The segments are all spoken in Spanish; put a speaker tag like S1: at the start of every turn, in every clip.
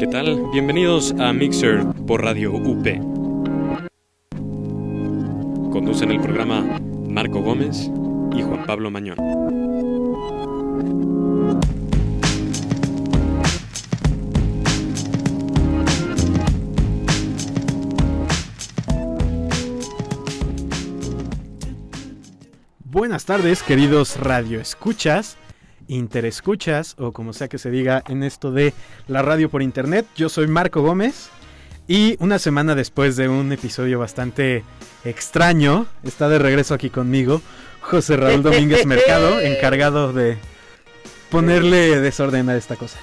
S1: ¿Qué tal? Bienvenidos a Mixer por Radio UP. Conducen el programa Marco Gómez y Juan Pablo Mañón.
S2: Buenas tardes, queridos radioescuchas, interescuchas o como sea que se diga en esto de la radio por internet. Yo soy Marco Gómez y una semana después de un episodio bastante extraño, está de regreso aquí conmigo José Raúl Domínguez Mercado, encargado de ponerle desorden a esta cosa.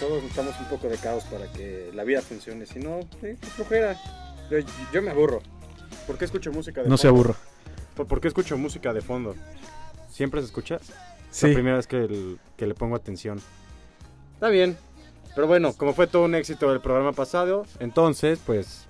S3: Todos necesitamos un poco de caos para que la vida funcione. Si no, qué flojera. Yo, yo me aburro. ¿Por qué escucho música de
S2: No
S3: fondo?
S2: se aburro.
S3: ¿Por, por qué escucho música de fondo? ¿Siempre se escucha? Es
S2: Sí.
S3: la primera vez que, el- que le pongo atención. Está bien. Pero bueno, como fue todo un éxito el programa pasado, entonces, pues,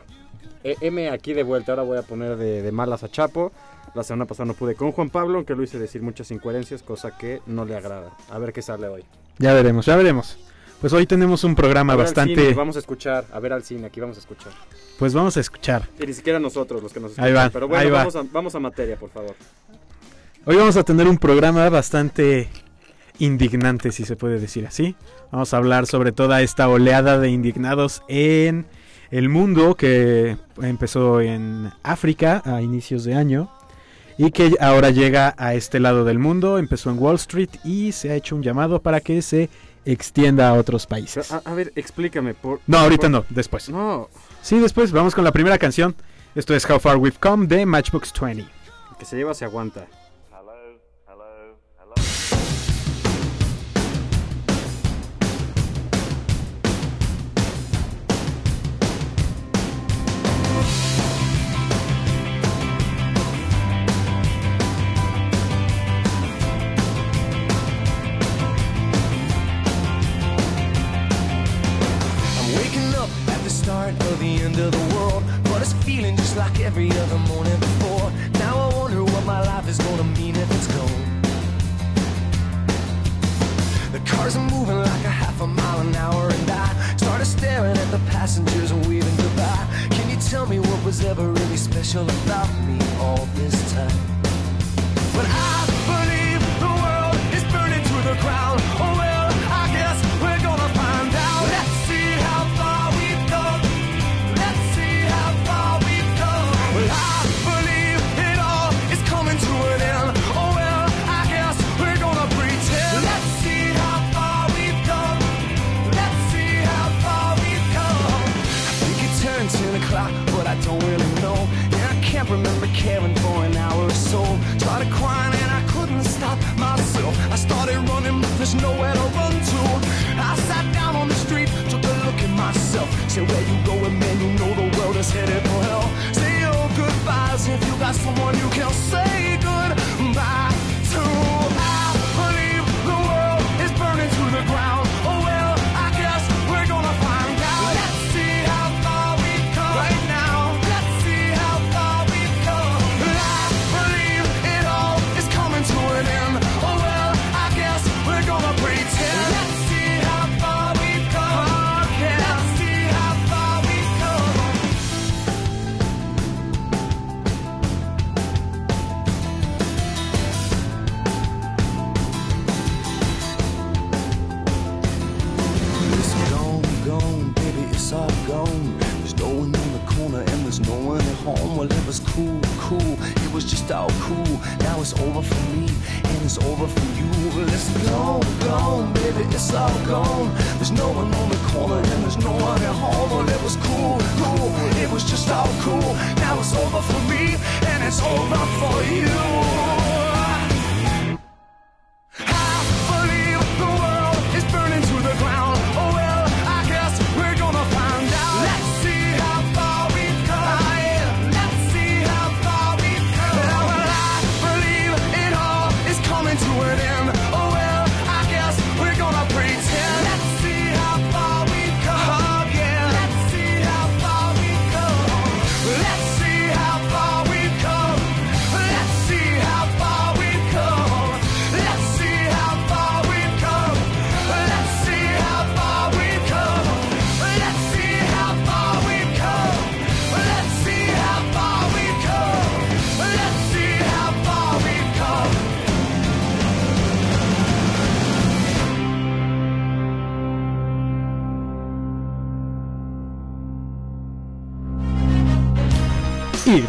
S3: eh, M aquí de vuelta. Ahora voy a poner de, de malas a Chapo. La semana pasada no pude con Juan Pablo, aunque lo hice decir muchas incoherencias, cosa que no le agrada. A ver qué sale hoy.
S2: Ya veremos, ya veremos. Pues hoy tenemos un programa
S3: A ver al
S2: bastante...
S3: cine, vamos a escuchar, a ver al cine, aquí vamos a escuchar.
S2: Pues vamos a escuchar.
S3: Y ni siquiera nosotros los que nos escuchan.
S2: Ahí va,
S3: Pero bueno,
S2: ahí va.
S3: Vamos, a, vamos a materia, por favor.
S2: Hoy vamos a tener un programa bastante indignante, si se puede decir así. Vamos a hablar sobre toda esta oleada de indignados en el mundo que empezó en África a inicios de año y que ahora llega a este lado del mundo. Empezó en Wall Street y se ha hecho un llamado para que se extienda a otros países.
S3: a, a ver, explícame. Por,
S2: No, ahorita
S3: por-
S2: no, después.
S3: No,
S2: Sí, después vamos con la primera canción. Esto es How Far We've Come de Matchbox 20.
S3: el que se lleva se aguanta.
S4: The of the end of the world, but it's feeling just like every other morning before. Now I wonder what my life is gonna mean if it's gone. The cars are moving like a half a mile an hour, and I started staring at the passengers and waving goodbye. Can you tell me what was ever really special about me all this time? But I believe the world is burning to the ground. Caring for an hour or so. Started crying and I couldn't stop myself. I started running, but there's nowhere to run to. I sat down on the street, took a look at myself. Said, was just all cool. Now it's over for me and it's over for you. Well, it's gone, gone, baby, it's all gone. There's no one on the corner and there's no one at home. Oh, well, it was cool, cool, it was just all cool. Now it's over for me and it's over for you.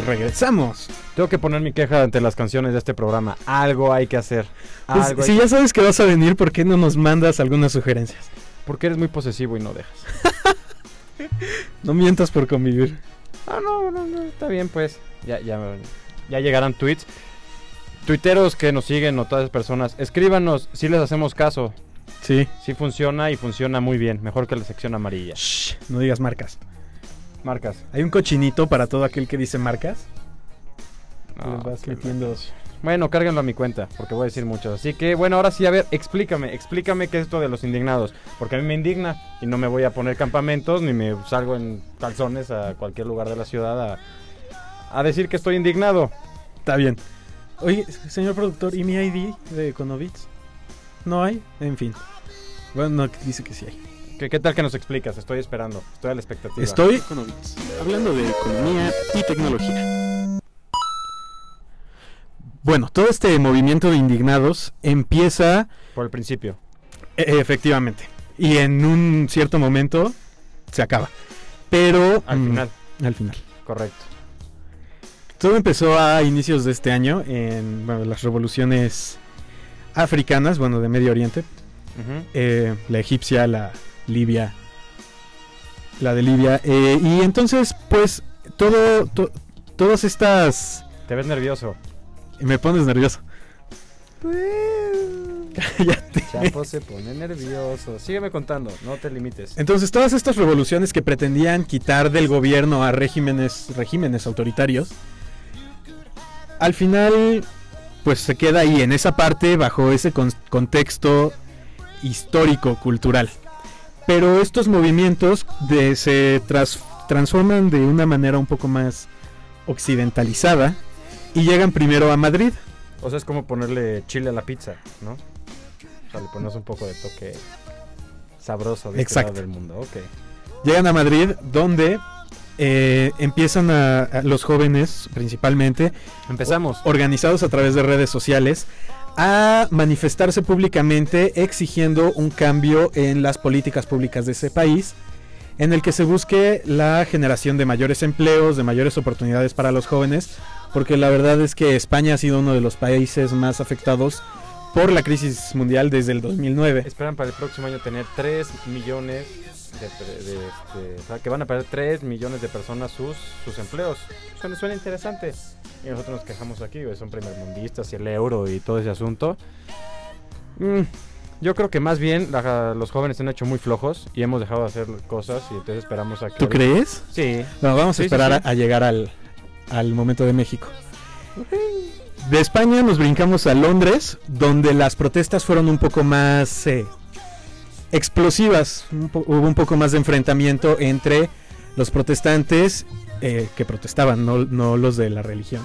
S2: Regresamos.
S3: Tengo que poner mi queja ante las canciones de este programa. Algo hay que hacer.
S2: Pues,
S3: hay
S2: si ya sabes que vas a venir, ¿por qué no nos mandas algunas sugerencias?
S3: Porque eres muy posesivo y no dejas.
S2: No mientas por convivir.
S3: Ah, no, no, no, está bien, pues. Ya, ya, ya llegarán tweets. Tuiteros que nos siguen o todas esas personas, escríbanos si les hacemos caso.
S2: Sí.
S3: Si funciona y funciona muy bien. Mejor que la sección amarilla.
S2: Shh, no digas marcas.
S3: Marcas.
S2: Hay un cochinito para todo aquel que dice marcas.
S3: No,
S2: vas.
S3: Bueno, cárguenlo a mi cuenta, porque voy a decir mucho. Así que, bueno, ahora sí, a ver, explícame, explícame qué es esto de los indignados. Porque a mí me indigna y no me voy a poner campamentos ni me salgo en calzones a cualquier lugar de la ciudad a, a decir que estoy indignado.
S2: Está bien. Oye, señor productor, ¿y mi ID de Econovits? ¿No hay? En fin. Bueno, no, dice que sí hay.
S3: ¿Qué, qué tal que nos explicas? Estoy esperando, estoy a la expectativa.
S2: Estoy
S1: hablando de economía y tecnología.
S2: Bueno, todo este movimiento de indignados empieza
S3: Por el principio.
S2: e- efectivamente y en un cierto momento se acaba. Pero
S3: Al
S2: mm,
S3: final,
S2: al final.
S3: correcto.
S2: Todo empezó a inicios de este año en bueno, las revoluciones africanas, bueno, de Medio Oriente, eh, la egipcia, la libia, la de Libia, eh, y entonces, pues, todo, to- todas estas,
S3: Te ves nervioso.
S2: me pones nervioso. Cállate.
S3: Chapo se pone nervioso. Sígueme contando, no te limites.
S2: Entonces, todas estas revoluciones que pretendían quitar del gobierno a regímenes, regímenes autoritarios, al final, pues se queda ahí, en esa parte, bajo ese con- contexto histórico, cultural. Pero estos movimientos de- se tras- transforman de una manera un poco más occidentalizada y llegan primero a Madrid.
S3: O sea, es como ponerle chile a la pizza, ¿no? O sea, le pones un poco de toque sabroso de este
S2: Exacto.
S3: lado del mundo. Ok.
S2: Llegan a Madrid, donde eh, empiezan a, a los jóvenes, principalmente,
S3: Empezamos.
S2: organizados a través de redes sociales, a manifestarse públicamente exigiendo un cambio en las políticas públicas de ese país, en el que se busque la generación de mayores empleos, de mayores oportunidades para los jóvenes, porque la verdad es que España ha sido uno de los países más afectados por la crisis mundial desde el 2009.
S3: Esperan para el próximo año tener 3 millones de, pe- de, este, o sea, que van a perder 3 millones de personas sus, sus empleos. Suena, suena interesante. Y nosotros nos quejamos aquí, son primermundistas y el euro y todo ese asunto. Mm, yo creo que más bien la- los jóvenes se han hecho muy flojos y hemos dejado de hacer cosas y entonces esperamos a que...
S2: ¿Tú crees?
S3: Sí.
S2: Vamos
S3: Sí,
S2: a
S3: sí,
S2: esperar
S3: sí.
S2: A, a llegar al, al momento de México. De España nos brincamos a Londres, donde las protestas fueron un poco más eh, explosivas. Un po- hubo un poco más de enfrentamiento entre los protestantes eh, que protestaban, no, no los de la religión,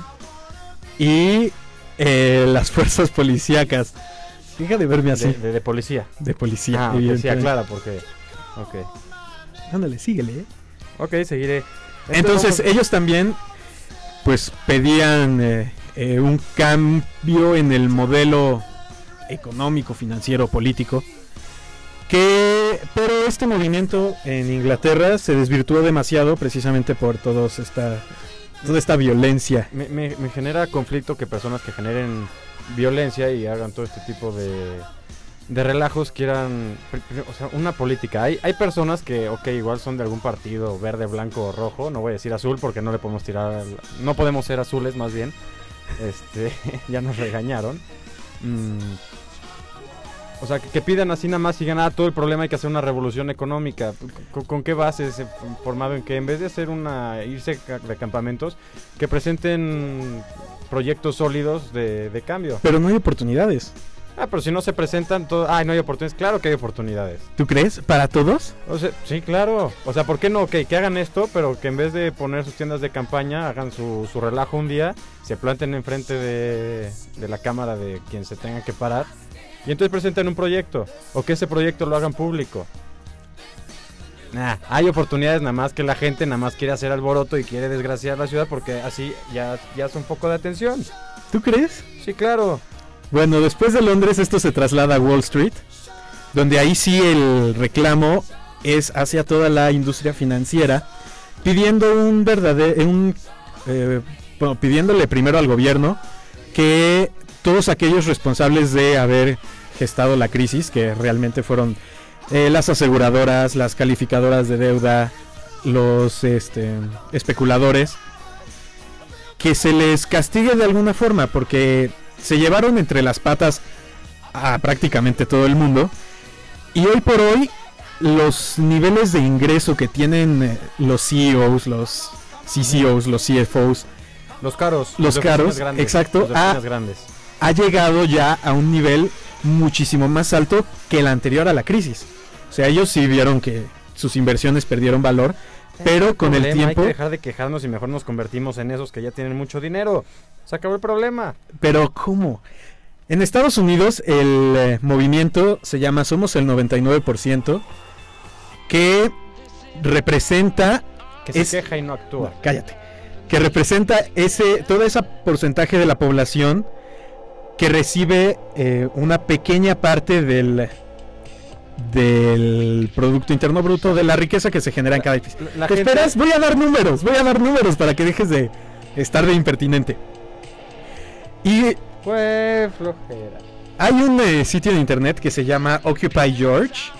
S2: y eh, las fuerzas policíacas. Deja de verme así,
S3: De,
S2: de,
S3: de- de policía.
S2: policía.
S3: Ah,
S2: evidentemente.
S3: aclara porque... Ok.
S2: Ándale, síguele.
S3: Ok, seguiré.
S2: Entonces
S3: vamos-
S2: ellos también pues pedían eh, un cambio en el modelo económico, financiero, político. Que, pero este movimiento en Inglaterra se desvirtuó demasiado precisamente por todos esta, toda esta violencia.
S3: Me, genera conflicto que personas que generen violencia y hagan todo este tipo de, de relajos quieran, o sea, una política. Hay, hay personas que, ok, igual son de algún partido, verde, blanco o rojo, no voy a decir azul porque no le podemos tirar, no podemos ser azules más bien, este, ya nos regañaron. Mm, o sea, que, pidan así nada más y digan, ah, todo el problema hay que hacer una revolución económica. ¿Con, qué base se formado en que en vez de hacer una, irse de campamentos, que presenten proyectos sólidos de, de cambio.
S2: Pero no hay oportunidades.
S3: Ah, pero si no se presentan, todo, ay, no hay oportunidades. Claro que hay oportunidades.
S2: ¿Tú crees? ¿Para todos?
S3: O sea, sí, claro. O sea, ¿por qué no? Ok, que hagan esto, pero que en vez de poner sus tiendas de campaña, hagan su, su relajo un día, se planten enfrente de, de la cámara de quien se tenga que parar. Y entonces presenten un proyecto. O que ese proyecto lo hagan público. Nah, hay oportunidades nada más que la gente nada más quiere hacer alboroto y quiere desgraciar la ciudad porque así ya, ya es un poco de atención.
S2: ¿Tú crees?
S3: Sí, claro.
S2: Bueno, después de Londres esto se traslada a Wall Street, donde ahí sí el reclamo es hacia toda la industria financiera, pidiendo un verdadero, un, eh, bueno, pidiéndole primero al gobierno que todos aquellos responsables de haber gestado la crisis, que realmente fueron eh, las aseguradoras, las calificadoras de deuda, los este, especuladores, que se les castigue de alguna forma, porque se llevaron entre las patas a prácticamente todo el mundo. Y hoy por hoy, los niveles de ingreso que tienen eh, los CEOs, los CCOs, los CFOs,
S3: Los caros.
S2: Los
S3: oficinas
S2: caros,
S3: grandes,
S2: exacto.
S3: los
S2: Ah.
S3: grandes.
S2: ha llegado ya a un nivel muchísimo más alto que el anterior a la crisis. O sea, ellos sí vieron que sus inversiones perdieron valor, pero con el tiempo,
S3: Hay que dejar de quejarnos y mejor nos convertimos en esos que ya tienen mucho dinero. Se acabó el problema.
S2: pero ¿cómo? En Estados Unidos el eh, movimiento se llama Somos el 99%, que representa
S3: Que se
S2: Es-
S3: queja y no actúa.
S2: cállate, que representa ese todo ese porcentaje de la población que recibe eh, una pequeña parte del del producto interno bruto de la riqueza que se genera en cada edificio.
S3: La- la
S2: ¿Te
S3: gente-
S2: esperas? Voy a dar números, voy a dar números para que dejes de estar de impertinente. Y
S3: Fue flojera.
S2: hay un eh, sitio de internet que se llama Occupy George.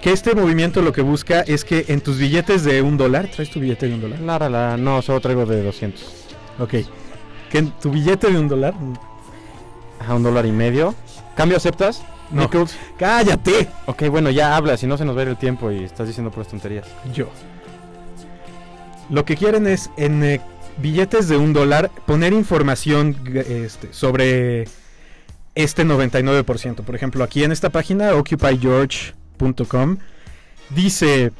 S2: Que este movimiento lo que busca es que en tus billetes de un dólar, ¿traes tu billete de un dólar?
S3: La, no, solo traigo de 200.
S2: Ok. Que en tu billete de un dólar.
S3: A un dólar y medio. ¿Cambio aceptas?
S2: No.
S3: Nichols.
S2: ¡Cállate!
S3: Ok, bueno, ya habla, si no se nos va a ir el tiempo y estás diciendo puras tonterías.
S2: Yo. Lo que quieren es en eh, billetes de un dólar poner información g- este, sobre este 99%. Por ejemplo, aquí en esta página, occupygeorge.com, dice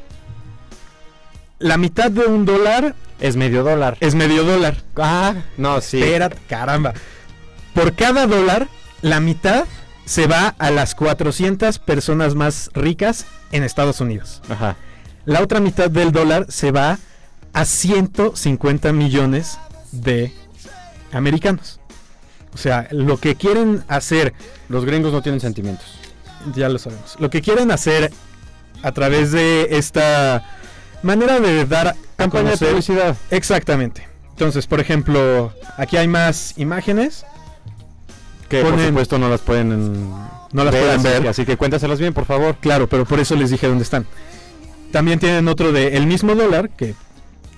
S2: la mitad de un dólar
S3: Es medio dólar.
S2: es medio dólar.
S3: Ah, no, sí.
S2: Espera, caramba. Por cada dólar, la mitad se va a las 400 personas más ricas en Estados Unidos.
S3: Ajá.
S2: La otra mitad del dólar se va a 150 millones de americanos. O sea, lo que quieren hacer,
S3: Los gringos no tienen sentimientos.
S2: ya lo sabemos, lo que quieren hacer a través de esta manera de dar a
S3: Campaña de publicidad.
S2: Exactamente. Entonces, por ejemplo, aquí hay más imágenes.
S3: Que por supuesto no las pueden en-
S2: No las
S3: ver,
S2: pueden
S3: así
S2: ver.
S3: que- Así que cuéntaselas bien, por favor.
S2: Claro, pero por eso les dije dónde están. También tienen otro de el mismo dólar que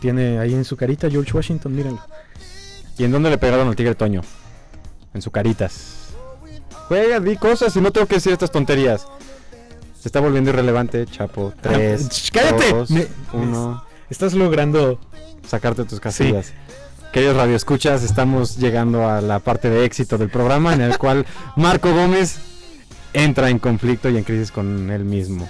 S2: tiene ahí en su carita George Washington, mírenlo.
S3: ¿Y en dónde le pegaron al tigre Toño? En su caritas. Juega, di cosas y no tengo que decir estas tonterías. Se está volviendo irrelevante, Chapo.
S2: ch,
S3: Tres,
S2: cállate.
S3: dos,
S2: Me-
S3: uno.
S2: Estás logrando
S3: Sacarte tus casillas. Queridos radioescuchas, estamos llegando a la parte de éxito del programa en el cual Marco Gómez entra en conflicto y en crisis con él mismo.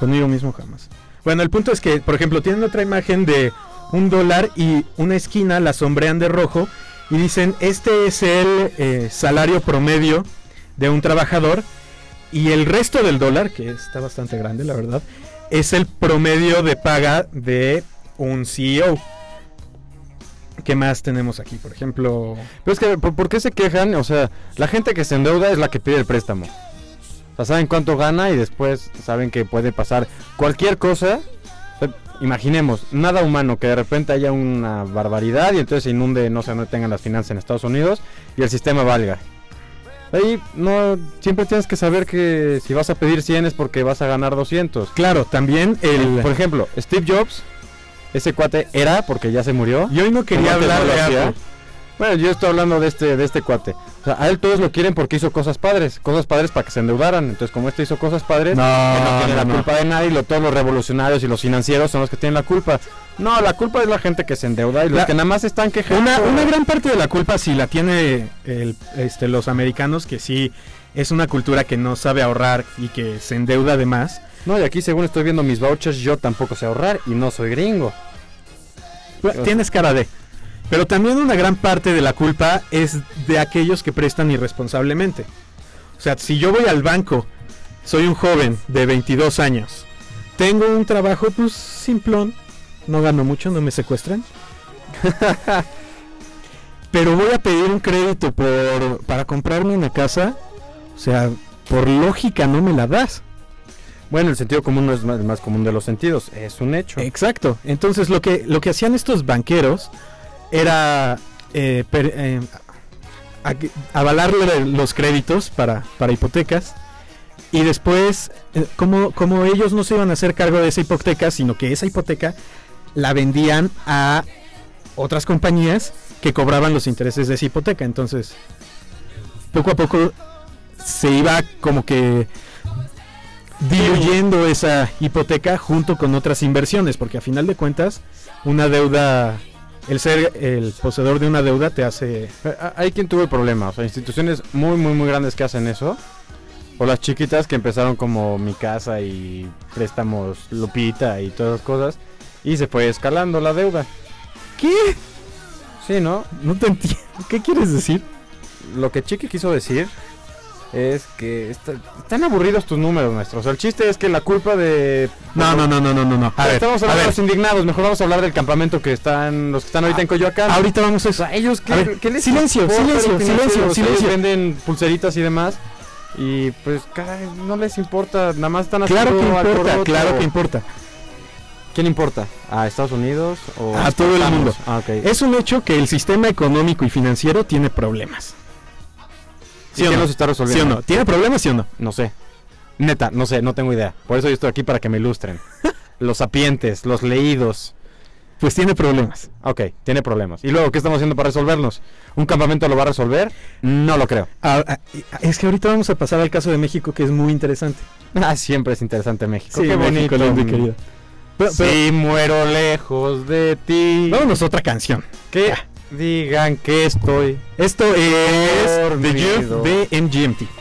S2: conmigo mismo jamás. Bueno, el punto es que, por ejemplo, tienen otra imagen de un dólar y una esquina la sombrean de rojo y dicen, este es el eh, salario promedio de un trabajador y el resto del dólar, que está bastante grande, la verdad, es el promedio de paga de un CEO. ¿Qué más tenemos aquí? Por ejemplo,
S3: Pero es que, ¿por, por qué se quejan? O sea, la gente que se endeuda es la que pide el préstamo. Sea, saben cuánto gana y después saben que puede pasar cualquier cosa. O sea, imaginemos, nada humano, que de repente haya una barbaridad y entonces se inunde, no sé, no tengan las finanzas en Estados Unidos y el sistema valga. Ahí no, siempre tienes que saber que si vas a pedir 100 es porque vas a ganar 200.
S2: claro, también el...
S3: Por ejemplo, Steve Jobs, ese cuate era porque ya se murió.
S2: Y hoy no quería hablar de. Apple.
S3: Bueno, yo estoy hablando de este, de este cuate. O sea, a él todos lo quieren porque hizo cosas padres. Cosas padres para que se endeudaran. Entonces, como este hizo cosas padres,
S2: No,
S3: él no tiene
S2: no,
S3: la
S2: no.
S3: culpa de nada y lo, todos los revolucionarios y los financieros son los que tienen la culpa. No, la culpa es la gente que se endeuda y los
S2: La-
S3: que nada más están quejando.
S2: Una, una gran parte de la culpa sí la tiene el- este, los americanos, que sí es una cultura que no sabe ahorrar y que se endeuda de más.
S3: No, y aquí según estoy viendo mis vouchers, yo tampoco sé ahorrar y no soy gringo.
S2: Tienes cara de. Pero también una gran parte de la culpa es de aquellos que prestan irresponsablemente. O sea, si yo voy al banco, soy un joven de 22 años, tengo un trabajo pues simplón, no gano mucho, no me secuestran. Pero voy a pedir un crédito por, para comprarme una casa. O sea, por lógica no me la das.
S3: Bueno, el sentido común no es más, el más común de los sentidos, es un hecho.
S2: Exacto. Entonces lo que, lo que hacían estos banqueros era eh, eh, avalarle los créditos para, para hipotecas. Y después, eh, como, como ellos no se iban a hacer cargo de esa hipoteca, sino que esa hipoteca la vendían a otras compañías que cobraban los intereses de esa hipoteca. Entonces, poco a poco se iba como que diluyendo esa hipoteca junto con otras inversiones, porque a final de cuentas, una deuda, el ser el poseedor de una deuda te hace...
S3: Eh, Hay quien tuvo el problema, o sea, instituciones muy, muy, muy grandes que hacen eso. O las chiquitas que empezaron como Mi Casa y préstamos Lupita y todas esas cosas. Y se fue escalando la deuda.
S2: ¿Qué?
S3: Sí, ¿no?
S2: No te entiendo. ¿Qué quieres decir?
S3: Lo que Chiqui quiso decir es que está- están aburridos tus números, sea, el chiste es que la culpa de...
S2: No, no, no, no, no, no, no. A ver,
S3: Estamos
S2: a
S3: hablando de
S2: ver.
S3: los indignados, mejor vamos a hablar del campamento que están, los que están ahorita en Coyoacán.
S2: Ahorita vamos a eso.
S3: a ellos ¿qué,
S2: A ver,
S3: qué les
S2: silencio,
S3: importa
S2: silencio,
S3: financiero?
S2: silencio,
S3: O sea, ellos
S2: silencio.
S3: venden pulseritas y demás. Y pues, caray, no les importa, nada más están
S2: Claro que
S3: haciendo
S2: importa,
S3: alboroto.
S2: claro que importa.
S3: ¿Quién importa? ¿A Estados Unidos o
S2: A todo el mundo.
S3: Ah, ok.
S2: Es un hecho que el sistema económico y financiero tiene problemas.
S3: ¿Y
S2: ¿Sí o no?
S3: está
S2: ¿Sí
S3: resolviendo?
S2: o no? ¿Tiene problemas, sí o no?
S3: No sé. Neta, no sé, no tengo idea. Por eso yo estoy aquí para que me ilustren. los sapientes, los leídos.
S2: Pues tiene problemas.
S3: Ok, tiene problemas. ¿Y luego qué estamos haciendo para resolverlos? ¿Un campamento lo va a resolver? No lo creo.
S2: Ah, ah, es que ahorita vamos a pasar al caso de México, que es muy interesante.
S3: Ah, siempre es interesante México. qué
S2: México,
S3: bonito.
S2: querido. Pero- pero-
S3: Si muero lejos de ti.
S2: vámonos a otra canción.
S3: Que digan que estoy.
S2: Esto es The Youth de MGMT.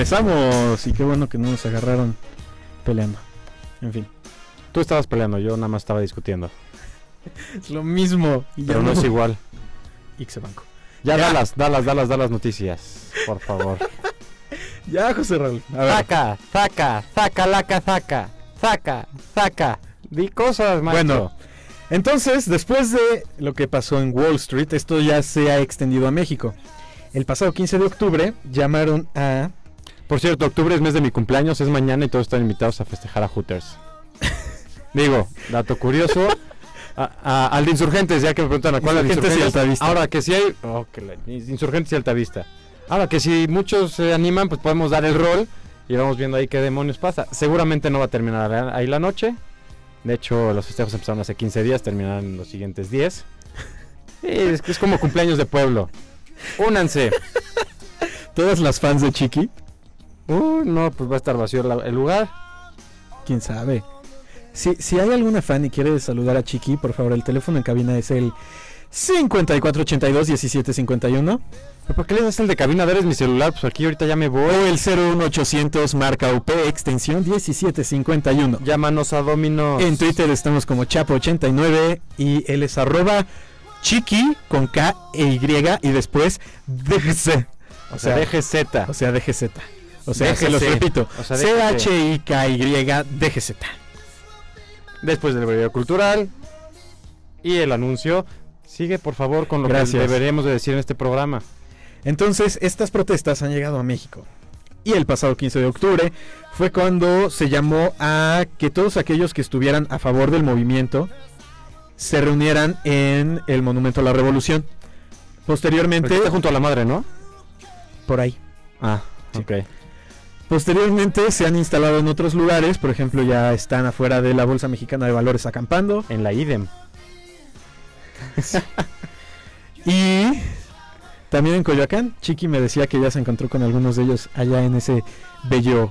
S2: Regresamos y qué bueno que no nos agarraron peleando. En fin,
S3: Tú estabas peleando, yo nada más estaba discutiendo.
S2: es lo mismo.
S3: Pero no es igual.
S2: Ixe Banco.
S3: Ya,
S2: Ya.
S3: dalas, dalas, dalas, dalas noticias. Por favor.
S2: Ya, José Raúl. A ver.
S3: Zaca, zaca, zaca, laca, zaca, zaca, zaca. Di cosas, maestro.
S2: Bueno, entonces, después de lo que pasó en Wall Street, esto ya se ha extendido a México. El pasado 15 de octubre llamaron a...
S3: Por cierto, octubre es mes de mi cumpleaños, es mañana y todos están invitados a festejar a Hooters. Digo, dato curioso. a- a- al de Insurgentes, ya que me preguntan a cuál
S2: Insurgentes y. Altavista.
S3: Ahora que si hay. oh, que la- Insurgentes y Altavista. Ahora que si muchos se animan, pues podemos dar el rol y vamos viendo ahí qué demonios pasa. Seguramente no va a terminar ahí la noche. De hecho, los festejos empezaron hace 15 días, terminarán en los siguientes 10. Sí, es, es como cumpleaños de pueblo. Únanse.
S2: Todas las fans de Chiqui,
S3: Uh, no, pues va a estar vacío la- el lugar.
S2: quién sabe. Si, si hay alguna fan y quiere saludar a Chiqui, por favor, el teléfono en cabina es el 5482-1751
S3: ¿Pero ¿Por qué le das el de cabina? Eres mi celular, pues aquí ahorita ya me voy.
S2: o el 01800 marca UP extensión 1751.
S3: Llámanos a Dominos.
S2: En Twitter estamos como Chapo89 y él es arroba chiqui con K e Y y después DGZ.
S3: O sea, DGZ.
S2: O sea, DGZ. O sea, se
S3: DGC.
S2: los repito.
S3: O sea.
S2: C-H-I-K-Y DGZ.
S3: Después del video cultural y el anuncio. Sigue por favor con lo
S2: Gracias.
S3: que deberíamos de decir en este programa.
S2: Entonces, estas protestas han llegado a México. Y el pasado 15 de octubre fue cuando se llamó a que todos aquellos que estuvieran a favor del movimiento se reunieran en el Monumento a la Revolución. Posteriormente,
S3: está junto a la madre, ¿no?
S2: por ahí.
S3: Ah,
S2: Sí.
S3: ok.
S2: Posteriormente se han instalado en otros lugares, por ejemplo, ya están afuera de la Bolsa Mexicana de Valores acampando.
S3: En la IDEM.
S2: Y también en Coyoacán, Chiqui me decía que ya se encontró con algunos de ellos allá en ese bello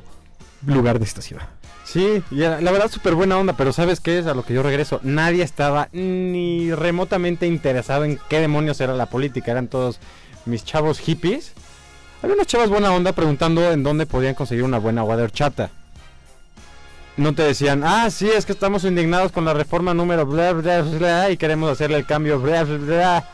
S2: lugar de esta ciudad.
S3: Sí, la la verdad súper buena onda, pero ¿sabes qué es a lo que yo regreso? Nadie estaba ni remotamente interesado en qué demonios era la política, eran todos mis chavos hippies. Había unas chavas buena onda preguntando en dónde podían conseguir una buena agua de. No te decían, ah, sí, es que estamos indignados con la reforma número bla bla bla y queremos hacerle el cambio bla bla.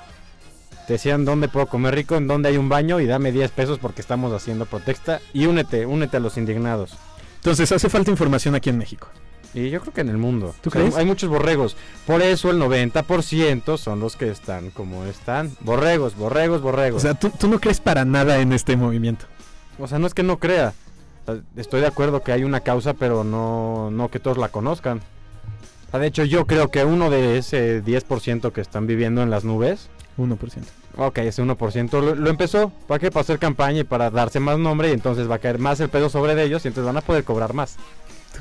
S3: Te decían dónde puedo comer rico, en dónde hay un baño y dame 10 pesos porque estamos haciendo protesta y únete, únete a los indignados.
S2: Entonces hace falta información aquí en México.
S3: Y yo creo que en el mundo.
S2: ¿Tú
S3: O sea,
S2: crees?
S3: Hay muchos borregos. Por eso el 90% son los que están como están. Borregos, borregos, borregos.
S2: O sea, tú, tú no crees para nada en este movimiento.
S3: no es que no crea. O sea, estoy de acuerdo que hay una causa, pero no, no que todos la conozcan. O sea, de hecho, yo creo que uno de ese 10% que están viviendo en las nubes,
S2: 1%.
S3: ok, ese 1% lo, lo empezó. ¿Para qué? Para hacer campaña y para darse más nombre y entonces va a caer más el pedo sobre de ellos y entonces van a poder cobrar más.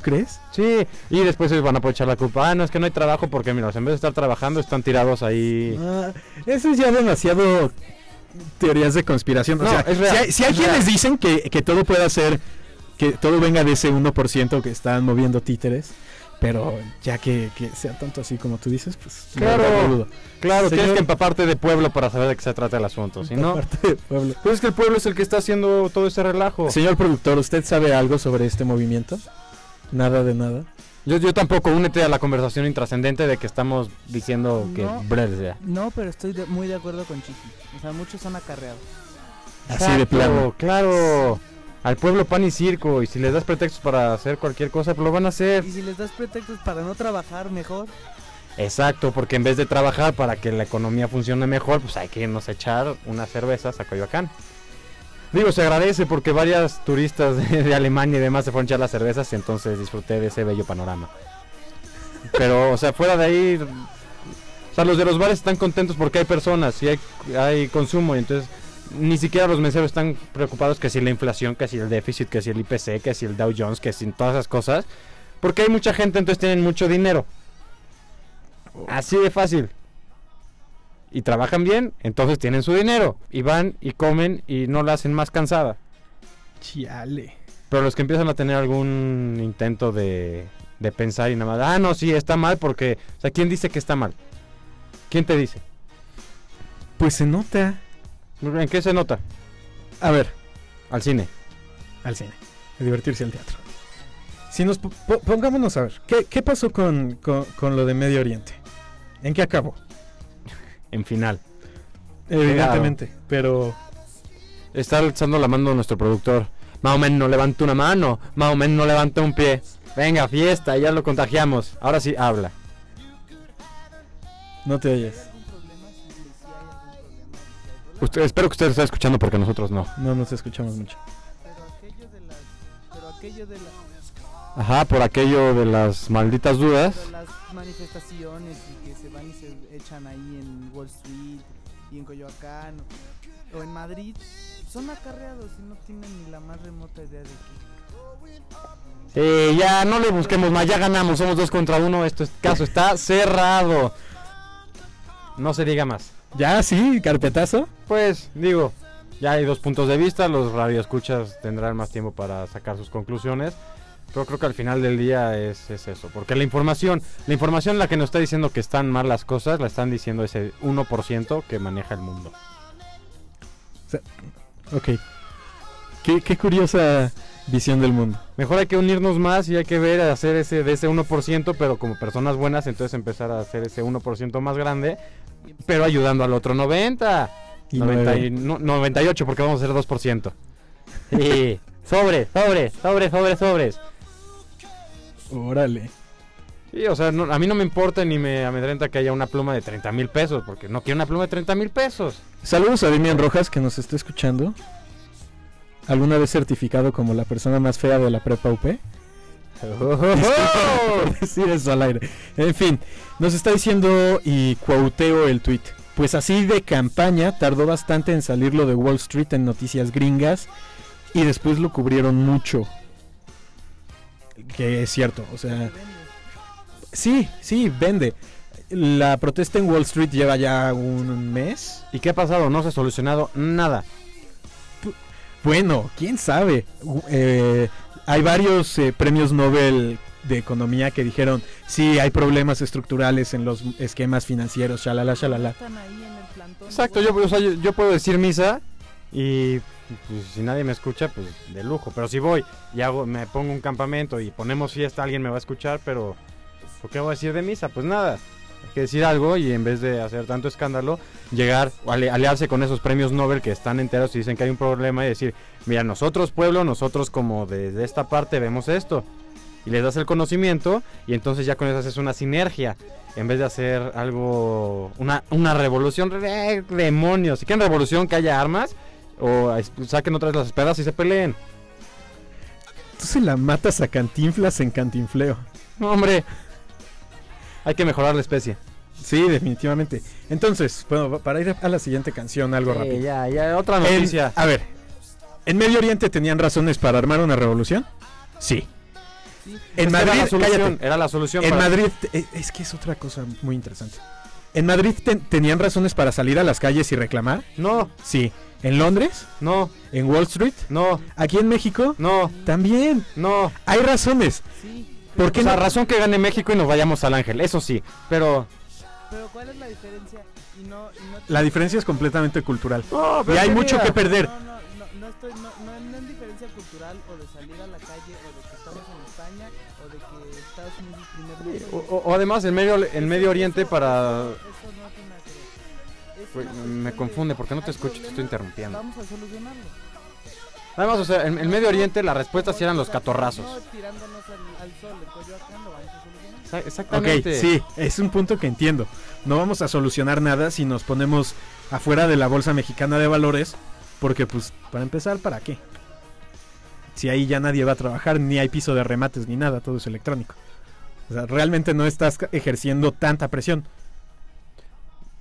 S2: ¿Tú crees?
S3: Sí, y después ellos van a echar la culpa. Ah, no, es que no hay trabajo porque, mira, en vez de estar trabajando, están tirados ahí.
S2: Ah, eso es ya demasiado teorías de conspiración. O
S3: No,
S2: sea,
S3: es real,
S2: si hay, si hay
S3: es
S2: quienes
S3: real.
S2: dicen que, que todo puede ser, que todo venga de ese 1% que están moviendo títeres, pero ya que, que sea tanto así como tú dices, pues la
S3: Claro. Claro,
S2: Señor-
S3: tienes que empaparte de pueblo para saber de qué se trata el asunto. Si no,
S2: pueblo.
S3: pues es que el pueblo es el que está haciendo todo ese relajo.
S2: Señor productor, ¿usted sabe algo sobre este movimiento? Nada de nada.
S3: Yo, yo tampoco únete a la conversación intrascendente de que estamos diciendo que
S5: No.
S3: brr,
S5: No, pero estoy de- muy de acuerdo con Chiqui. O sea, muchos son acarreados.
S2: Así de plano.
S3: Claro. Al pueblo pan y circo. Y si les das pretextos para hacer cualquier cosa, pues lo van a hacer.
S5: Y si les das pretextos para no trabajar mejor,
S3: Exacto, porque en vez de trabajar para que la economía funcione mejor, pues hay que irnos a echar unas cervezas a Coyoacán. Digo, se agradece porque varias turistas de, Alemania y demás se fueron a echar las cervezas y entonces disfruté de ese bello panorama. Pero, o sea, fuera de ahí, o sea, los de los bares están contentos porque hay personas y hay, hay consumo y entonces ni siquiera los meseros están preocupados que si la inflación, que si el déficit, que si el IPC, que si el Dow Jones, que si todas esas cosas. Porque hay mucha gente, entonces tienen mucho dinero. Así de fácil. Y trabajan bien, entonces tienen su dinero. Y van y comen y no la hacen más cansada.
S2: Chiale.
S3: Pero los que empiezan a tener algún intento de, de pensar y nada más, ah, no, sí, está mal porque, o sea, ¿quién dice que está mal? ¿Quién te dice?
S2: Pues se nota.
S3: ¿En qué se nota?
S2: A ver,
S3: Al cine.
S2: al cine, a divertirse al teatro. Si nos po- po- pongámonos a ver, ¿qué, qué pasó con, con- con lo de Medio Oriente? ¿En qué acabó?
S3: En final.
S2: Evidentemente, pero
S3: Está alzando la mano nuestro productor. Más o menos no levanta una mano, más o menos no levanta un pie. Venga, fiesta, ya lo contagiamos. Ahora sí, habla.
S2: no te oyes.
S3: Usted, espero que usted esté escuchando porque nosotros no.
S2: No nos escuchamos mucho.
S5: Pero aquello de las... Pero aquello de las...
S3: Ajá, por aquello de las malditas dudas.
S5: Pero las manifestaciones ahí en Wall Street y en Coyoacán o, o en Madrid son acarreados y no tienen ni la más remota idea de qué.
S3: Sí, ya no le busquemos más, ya ganamos, somos dos contra uno, este caso está cerrado. No se diga más.
S2: Ya, sí, carpetazo.
S3: Pues, digo, ya hay dos puntos de vista, los radioescuchas tendrán más tiempo para sacar sus conclusiones. Pero creo que al final del día es, es eso, porque la información, la información la que nos está diciendo que están mal las cosas, la están diciendo ese 1% que maneja el mundo.
S2: Ok. Qué, qué curiosa visión del mundo.
S3: Mejor hay que unirnos más y hay que ver hacer ese de ese 1%, pero como personas buenas, entonces empezar a hacer ese 1% más grande, pero ayudando al otro 90.
S2: Y
S3: 90
S2: nueve.
S3: y- no- 98 porque vamos a hacer 2%. Sí, sobre, sobre, sobre, sobre, sobres.
S2: Órale.
S3: Sí, o sea, no- a mí no me importa ni me amedrenta que haya una pluma de 30 mil pesos, porque no quiero una pluma de 30 mil pesos.
S2: Saludos a Demian Rojas que nos está escuchando. ¿Alguna vez certificado como la persona más fea de la prepa UP? Por decir eso al aire. En fin, nos está diciendo y cuauteo el tweet. Pues así de campaña tardó bastante en salir lo de Wall Street en noticias gringas y después lo cubrieron mucho. Que es cierto, o sea, sí, sí, vende. La protesta en Wall Street lleva ya un mes.
S3: ¿Y qué ha pasado? No se ha solucionado nada.
S2: Bueno, quién sabe. Eh, hay varios eh, premios Nobel de economía que dijeron, sí, hay problemas estructurales en los esquemas financieros, shalala, shalala.
S5: Están ahí en el plantón.
S3: Exacto, yo, o sea, yo, yo puedo decir misa y pues, si nadie me escucha, pues de lujo. Pero si voy y hago, me pongo un campamento y ponemos fiesta, alguien me va a escuchar, pero ¿por qué voy a decir de misa? Pues nada, hay que decir algo y en vez de hacer tanto escándalo, llegar ale- aliarse con esos premios Nobel que están enteros y dicen que hay un problema y decir, mira, nosotros pueblo, nosotros como desde esta parte vemos esto. Y les das el conocimiento y entonces ya con eso haces una sinergia en vez de hacer algo, una, una revolución, re- demonios, si quieren revolución que haya armas, o es- saquen otra vez las espadas y se peleen.
S2: Tú se la matas a cantinflas en cantinfleo.
S3: No, hombre, hay que mejorar la especie.
S2: Sí, definitivamente. Entonces, bueno, para ir a la siguiente canción, algo
S3: Sí,
S2: rápido.
S3: ya, ya, otra
S2: En-
S3: noticia.
S2: a ver, ¿en Medio Oriente tenían razones para armar una revolución? Sí.
S5: Sí.
S2: En Madrid,
S3: era la solución,
S2: cállate.
S3: era la solución.
S2: En
S3: para-
S2: Madrid, eh, es que es otra cosa muy interesante. ¿En Madrid ten- tenían razones para salir a las calles y reclamar?
S3: No,
S2: Sí. ¿En Londres?
S3: no,
S2: ¿En Wall Street?
S3: no,
S2: ¿Aquí en México?
S3: no,
S2: También.
S3: no.
S2: Hay razones.
S5: Sí.
S2: ¿Por qué
S3: O sea,
S2: no?
S3: razón que gane México y nos vayamos al ángel, eso sí. Pero.
S5: Pero ¿cuál es la diferencia? Y no, y no
S2: La diferencia es completamente cultural.
S3: No,
S2: Y hay mucho que perder.
S5: No, no, no, no estoy, no, no, no es diferencia cultural o de salir a la calle o de que estamos en España o de que Estados Unidos es primer mundo.
S3: O, o- o además, el Medio, el medio Oriente para. Me confunde,
S5: de-
S3: porque no te escucho, te estoy interrumpiendo.
S5: Vamos a solucionarlo.
S3: Además, o sea, en el Medio Oriente la respuesta sí eran los catorrazos.
S5: No tirándonos al, al sol en Coyoacán lo vamos a solucionar.
S3: Exa-
S2: Ok,
S3: Exactamente.
S2: sí, es un punto que entiendo. No vamos a solucionar nada si nos ponemos afuera de la Bolsa Mexicana de Valores, porque pues, para empezar, ¿para qué? Si ahí ya nadie va a trabajar, ni hay piso de remates, ni nada, todo es electrónico. O sea, realmente no estás ejerciendo tanta presión,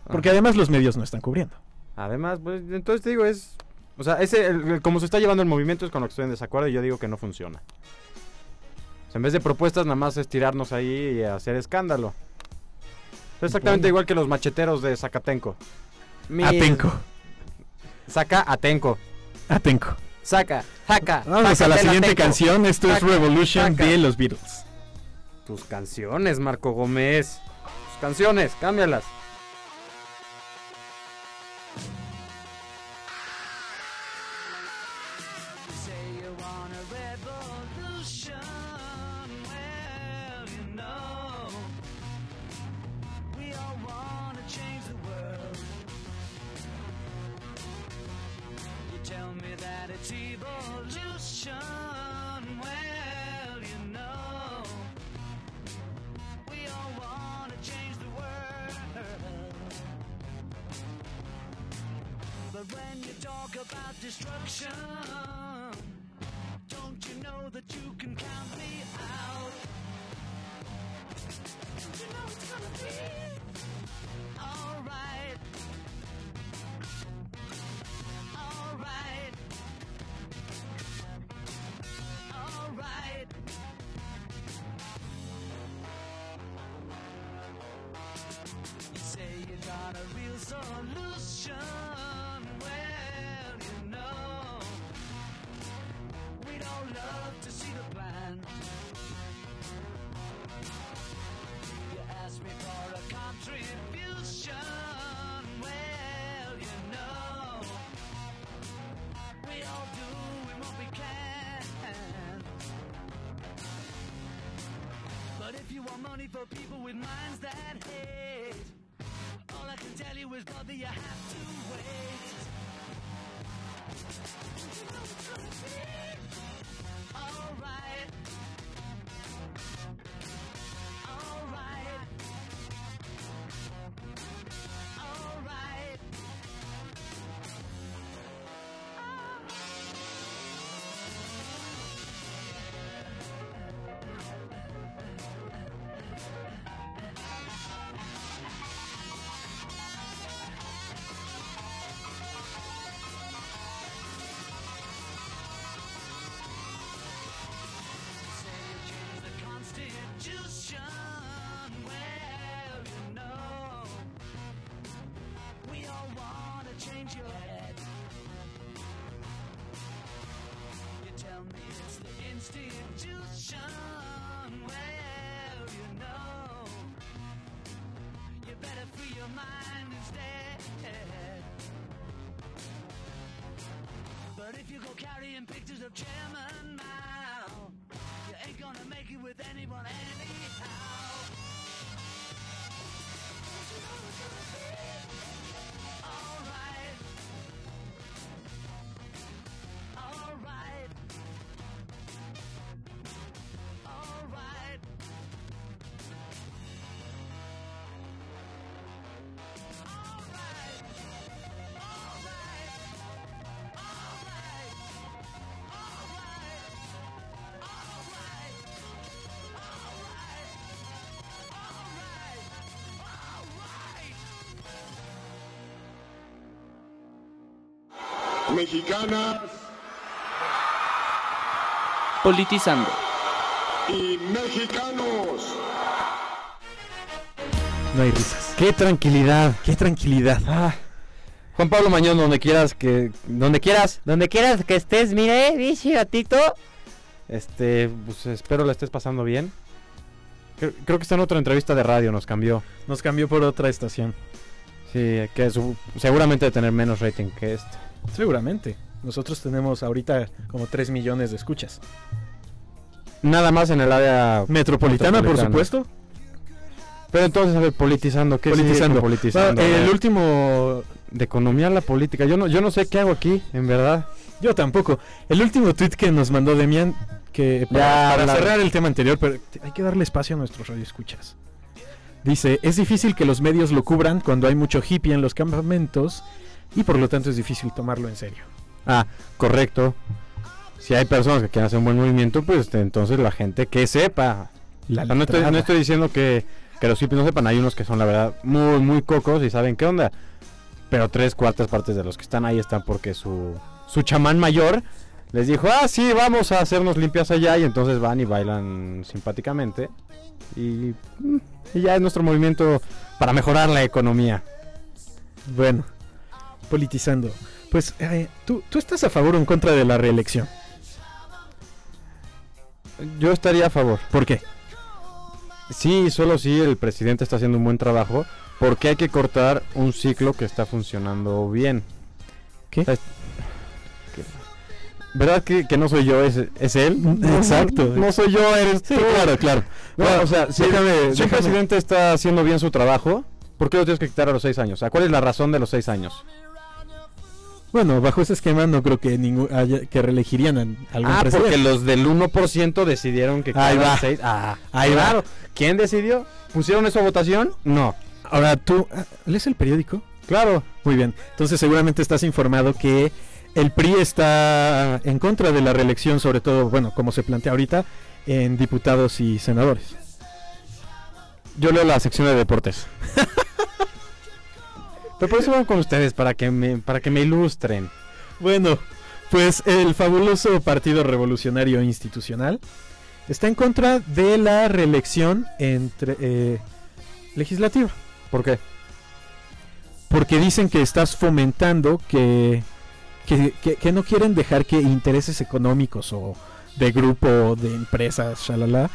S2: porque
S3: Ah.
S2: además los medios no están cubriendo.
S3: Además, pues, entonces te digo, es. O sea, ese, el- el- como se está llevando el movimiento es con lo que estoy en desacuerdo y yo digo que no funciona. O sea, en vez de propuestas, nada más es tirarnos ahí y hacer escándalo. Es exactamente igual que los macheteros de Zacatenco. Mis-
S2: Atenco,
S3: Saca Atenco.
S2: Atenco.
S3: Saca, saca.
S2: Vamos a la siguiente
S3: Atenco.
S2: canción, esto es Revolution
S3: saca.
S2: de los Beatles.
S3: Tus canciones, Marco Gómez. Tus canciones, cámbialas.
S4: Tell you is, brother, you have to wait. Alright. If you go carrying pictures
S6: mexicanas
S7: Politizando.
S6: y mexicanos.
S2: No hay risas.
S3: ¡Qué tranquilidad!
S2: Qué tranquilidad.
S3: Ah, Juan Pablo Mañón, donde quieras que... Donde quieras, donde quieras que estés, mire, bichi gatito. Este, pues espero la estés pasando bien. Creo, creo que está en otra entrevista de radio, nos cambió.
S2: Nos cambió por otra estación.
S3: Sí, que su- seguramente de tener menos rating que este.
S2: Seguramente. Nosotros tenemos ahorita como 3 millones de escuchas.
S3: Nada más en el área
S2: Metropolitana, por supuesto.
S3: Pero entonces, a ver, politizando, ¿qué
S2: Politizando.
S3: politizando?
S2: El último.
S3: De economía a la política. Yo no, yo no sé qué hago aquí, en verdad.
S2: Yo tampoco. El último tweet que nos mandó Demian. Que para,
S3: Ya,
S2: para
S3: la-
S2: cerrar el tema anterior, pero hay que darle espacio a nuestros radioescuchas. Dice: Es difícil que los medios lo cubran cuando hay mucho hippie en los campamentos. Y por lo tanto es difícil tomarlo en serio.
S3: Ah, correcto. Si hay personas que quieren hacer un buen movimiento, pues entonces la gente que sepa.
S2: La
S3: O sea, no, estoy,
S2: letrada.
S3: no estoy diciendo que, que los hippies no sepan, hay unos que son la verdad muy, muy cocos y saben qué onda. Pero tres cuartas partes de los que están ahí están porque su, su chamán mayor les dijo, ah, sí, vamos a hacernos limpias allá y entonces van y bailan simpáticamente. Y, mm, y ya es nuestro movimiento para mejorar la economía.
S2: Bueno, politizando. Pues, eh, ¿tú, ¿tú estás a favor o en contra de la reelección?
S3: Yo estaría a favor.
S2: ¿Por qué?
S3: Sí, solo si el presidente está haciendo un buen trabajo, porque hay que cortar un ciclo que está funcionando bien.
S2: ¿Qué?
S3: O sea, ¿Verdad que, que no soy yo, es, es él?
S2: Exacto.
S3: No, soy yo, eres
S2: Sí,
S3: tú.
S2: claro, claro.
S3: No,
S2: Bueno,
S3: o sea, si,
S2: déjame-
S3: si
S2: déjame-
S3: presidente está haciendo bien su trabajo, ¿por qué lo tienes que quitar a los seis años? O sea, ¿cuál es la razón de los seis años?
S2: Bueno, bajo ese esquema no creo que ningún, haya- que reelegirían a algún
S3: Ah,
S2: presidente.
S3: porque los del 1% decidieron que
S2: Ahí va.
S3: seis- Ah,
S2: Ahí va.
S3: ¿Quién decidió? ¿Pusieron eso a votación? No.
S2: Ahora tú, ah, ¿lees el periódico?
S3: Claro.
S2: Muy bien. Entonces seguramente estás informado que el PRI está en contra de la reelección, sobre todo, bueno, como se plantea ahorita, en diputados y senadores.
S3: Yo leo la sección de deportes. Pero por eso con ustedes, para que me, para que me ilustren.
S2: Bueno, pues el fabuloso Partido Revolucionario Institucional está en contra de la reelección entre eh, legislativa.
S3: ¿Por qué?
S2: Porque dicen que estás fomentando que, que, que- que no quieren dejar que intereses económicos o de grupo o de empresas, shalala,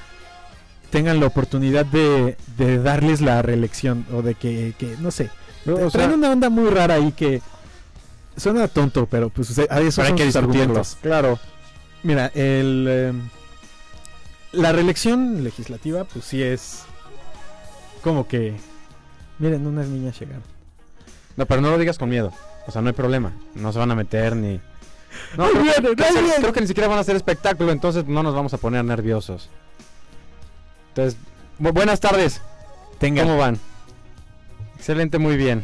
S2: tengan la oportunidad de, de darles la reelección o de que, que no sé,
S3: No, o
S2: traen
S3: sea-
S2: una onda muy rara ahí que suena tonto, pero pues a eso
S3: Pero hay que discutirlo. Claro.
S2: Mira, el, eh, la reelección legislativa, pues sí es como que, miren, unas niñas llegaron.
S3: No, pero no lo digas con miedo. O sea, no hay problema. No se van a meter ni. No,
S2: Ay,
S3: creo,
S2: bien,
S3: que,
S2: ay,
S3: creo
S2: bien.
S3: creo que ni siquiera van a hacer espectáculo, entonces no nos vamos a poner nerviosos. Entonces, bu- buenas tardes.
S2: Tengan.
S3: ¿Cómo van? Excelente, muy bien.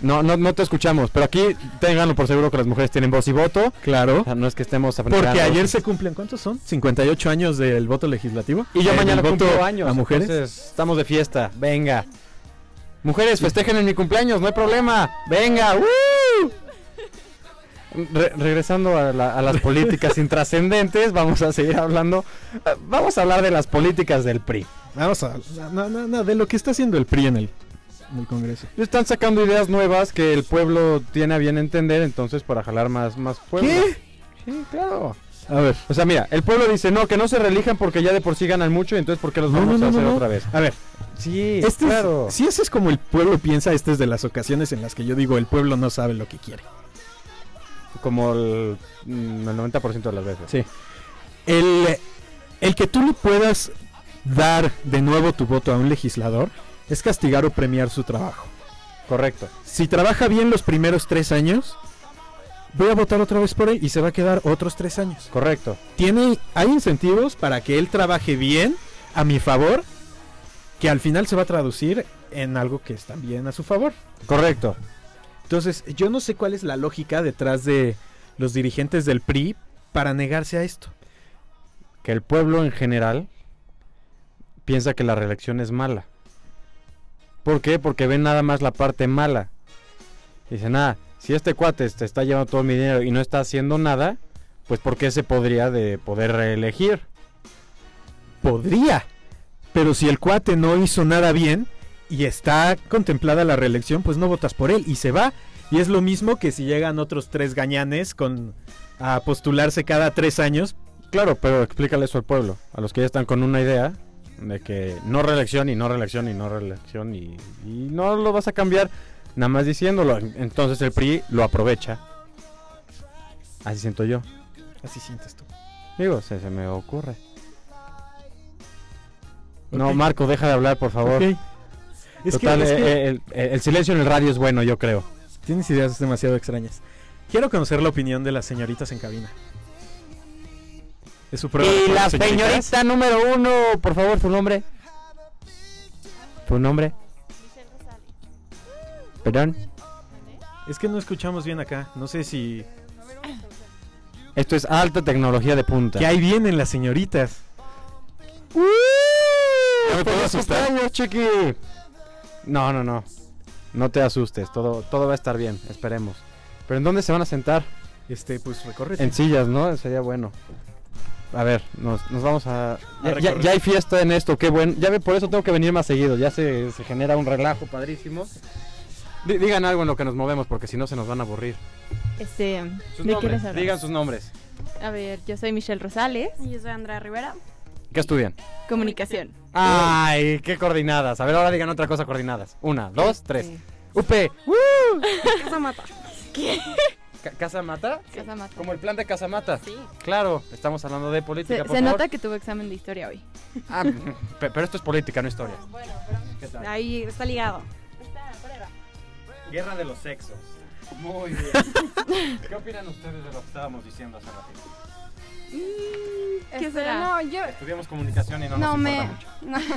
S3: No, no, no te escuchamos, pero aquí ténganlo por seguro que las mujeres tienen voz y voto.
S2: Claro.
S3: O sea, no es que estemos
S2: Porque ayer se cumplen, ¿cuántos son? 58 años del voto legislativo.
S3: Y yo
S2: Eh,
S3: mañana cumplo años.
S2: A mujeres.
S3: entonces, estamos de fiesta. Venga. Mujeres, festejen en mi cumpleaños, no hay problema. Venga. ¡Woo! Re- regresando a, la- a las políticas intrascendentes, vamos a seguir hablando. eh, Vamos a hablar de las políticas del PRI.
S2: Vamos a. No, no, no, de lo que está haciendo el PRI en el, en el Congreso.
S3: Están sacando ideas nuevas que el pueblo tiene a bien entender, entonces para jalar más, más pueblo.
S2: ¿Qué?
S3: Sí, claro.
S2: A ver.
S3: O sea, mira, el pueblo dice no, que no se reelijan porque ya de por sí ganan mucho, entonces ¿por qué los
S2: No,
S3: vamos
S2: no,
S3: a hacer
S2: no,
S3: otra vez?
S2: A ver,
S3: Sí,
S2: este es-
S3: claro.
S2: si ese es como el pueblo piensa, esta es de las ocasiones en las que yo digo el pueblo no sabe lo que quiere.
S3: Como el, mm, el 90% de las veces.
S2: Sí. El, el que tú le puedas dar de nuevo tu voto a un legislador es castigar o premiar su trabajo.
S3: Correcto.
S2: Si trabaja bien los primeros tres años, voy a votar otra vez por él y se va a quedar otros tres años.
S3: Correcto.
S2: Tiene, hay incentivos para que él trabaje bien a mi favor, que al final se va a traducir en algo que es también a su favor.
S3: Correcto.
S2: Entonces, yo no sé cuál es la lógica detrás de los dirigentes del PRI para negarse a esto.
S3: Que el pueblo en general piensa que la reelección es mala. ¿Por qué? Porque ven nada más la parte mala. Dicen, ah, si este cuate te está llevando todo mi dinero y no está haciendo nada, pues ¿por qué se podría de poder reelegir?
S2: Podría. Pero si el cuate no hizo nada bien y está contemplada la reelección, pues no votas por él y se va. Y es lo mismo que si llegan otros tres gañanes con a postularse cada tres años.
S3: Claro, pero explícale eso al pueblo, a los que ya están con una idea de que no reelección y no reelección y no reelección y, y no lo vas a cambiar nada más diciéndolo. Entonces el PRI lo aprovecha. Así siento yo.
S2: Así sientes tú.
S3: Digo, se, se me ocurre. No. Marco, deja de hablar, por favor.
S2: Ok. Es que-
S3: Total,
S2: es que-
S3: eh, el, el- el silencio en el radio es bueno, yo creo.
S2: Tienes ideas demasiado extrañas. Quiero conocer la opinión de las señoritas en cabina. Es su prueba
S3: Y la
S2: señoritas.
S3: señorita número uno, por favor, tu nombre. ¿Tu nombre? Perdón.
S2: Es que no escuchamos bien acá. No sé si.
S3: Esto es alta tecnología de punta.
S2: Que ahí vienen las señoritas.
S3: ¿Ya
S2: me puedo asustar?
S3: cumpleaños, chiqui! No, no, no. No te asustes, todo, todo va a estar bien, esperemos. ¿Pero en dónde se van a sentar?
S2: Este, pues recorre.
S3: En sillas, ¿no? Sería bueno. A ver, nos, nos vamos a... Ya, ya-
S2: recorrer.
S3: ya hay fiesta en esto, qué bueno. Ya ve, por eso tengo que venir más seguido. Ya se, se genera un relajo padrísimo. Di- digan algo en lo que nos movemos, porque si no se nos van a aburrir.
S8: Este,
S3: Sus
S8: ¿de qué
S3: nombres, digan sus nombres.
S8: A ver, yo soy Michelle Rosales.
S9: Y yo soy Andrea Rivera.
S3: ¿Qué estudian?
S8: Comunicación.
S3: ¡Ay, qué coordinadas! A ver, ahora digan otra cosa coordinadas. Una, dos, tres. UP.
S9: Casa Mata.
S3: Ca- ¿Casa Mata?
S8: Casa Mata.
S3: Como el plan de Casa Mata.
S9: Sí.
S3: Claro, estamos hablando de
S8: Se,
S3: política, por
S8: se
S3: favor.
S8: nota que tuvo examen de historia hoy.
S3: Ah, pe- pero esto es política, no historia.
S9: Ahí está ligado.
S3: Guerra de los sexos. Muy bien. ¿Qué opinan ustedes de lo que estábamos diciendo hace ratito?
S9: ¿Qué
S8: Este, será?
S9: No, yo...
S3: Estudiamos comunicación y no,
S9: No
S3: nos
S9: me...
S3: importa mucho.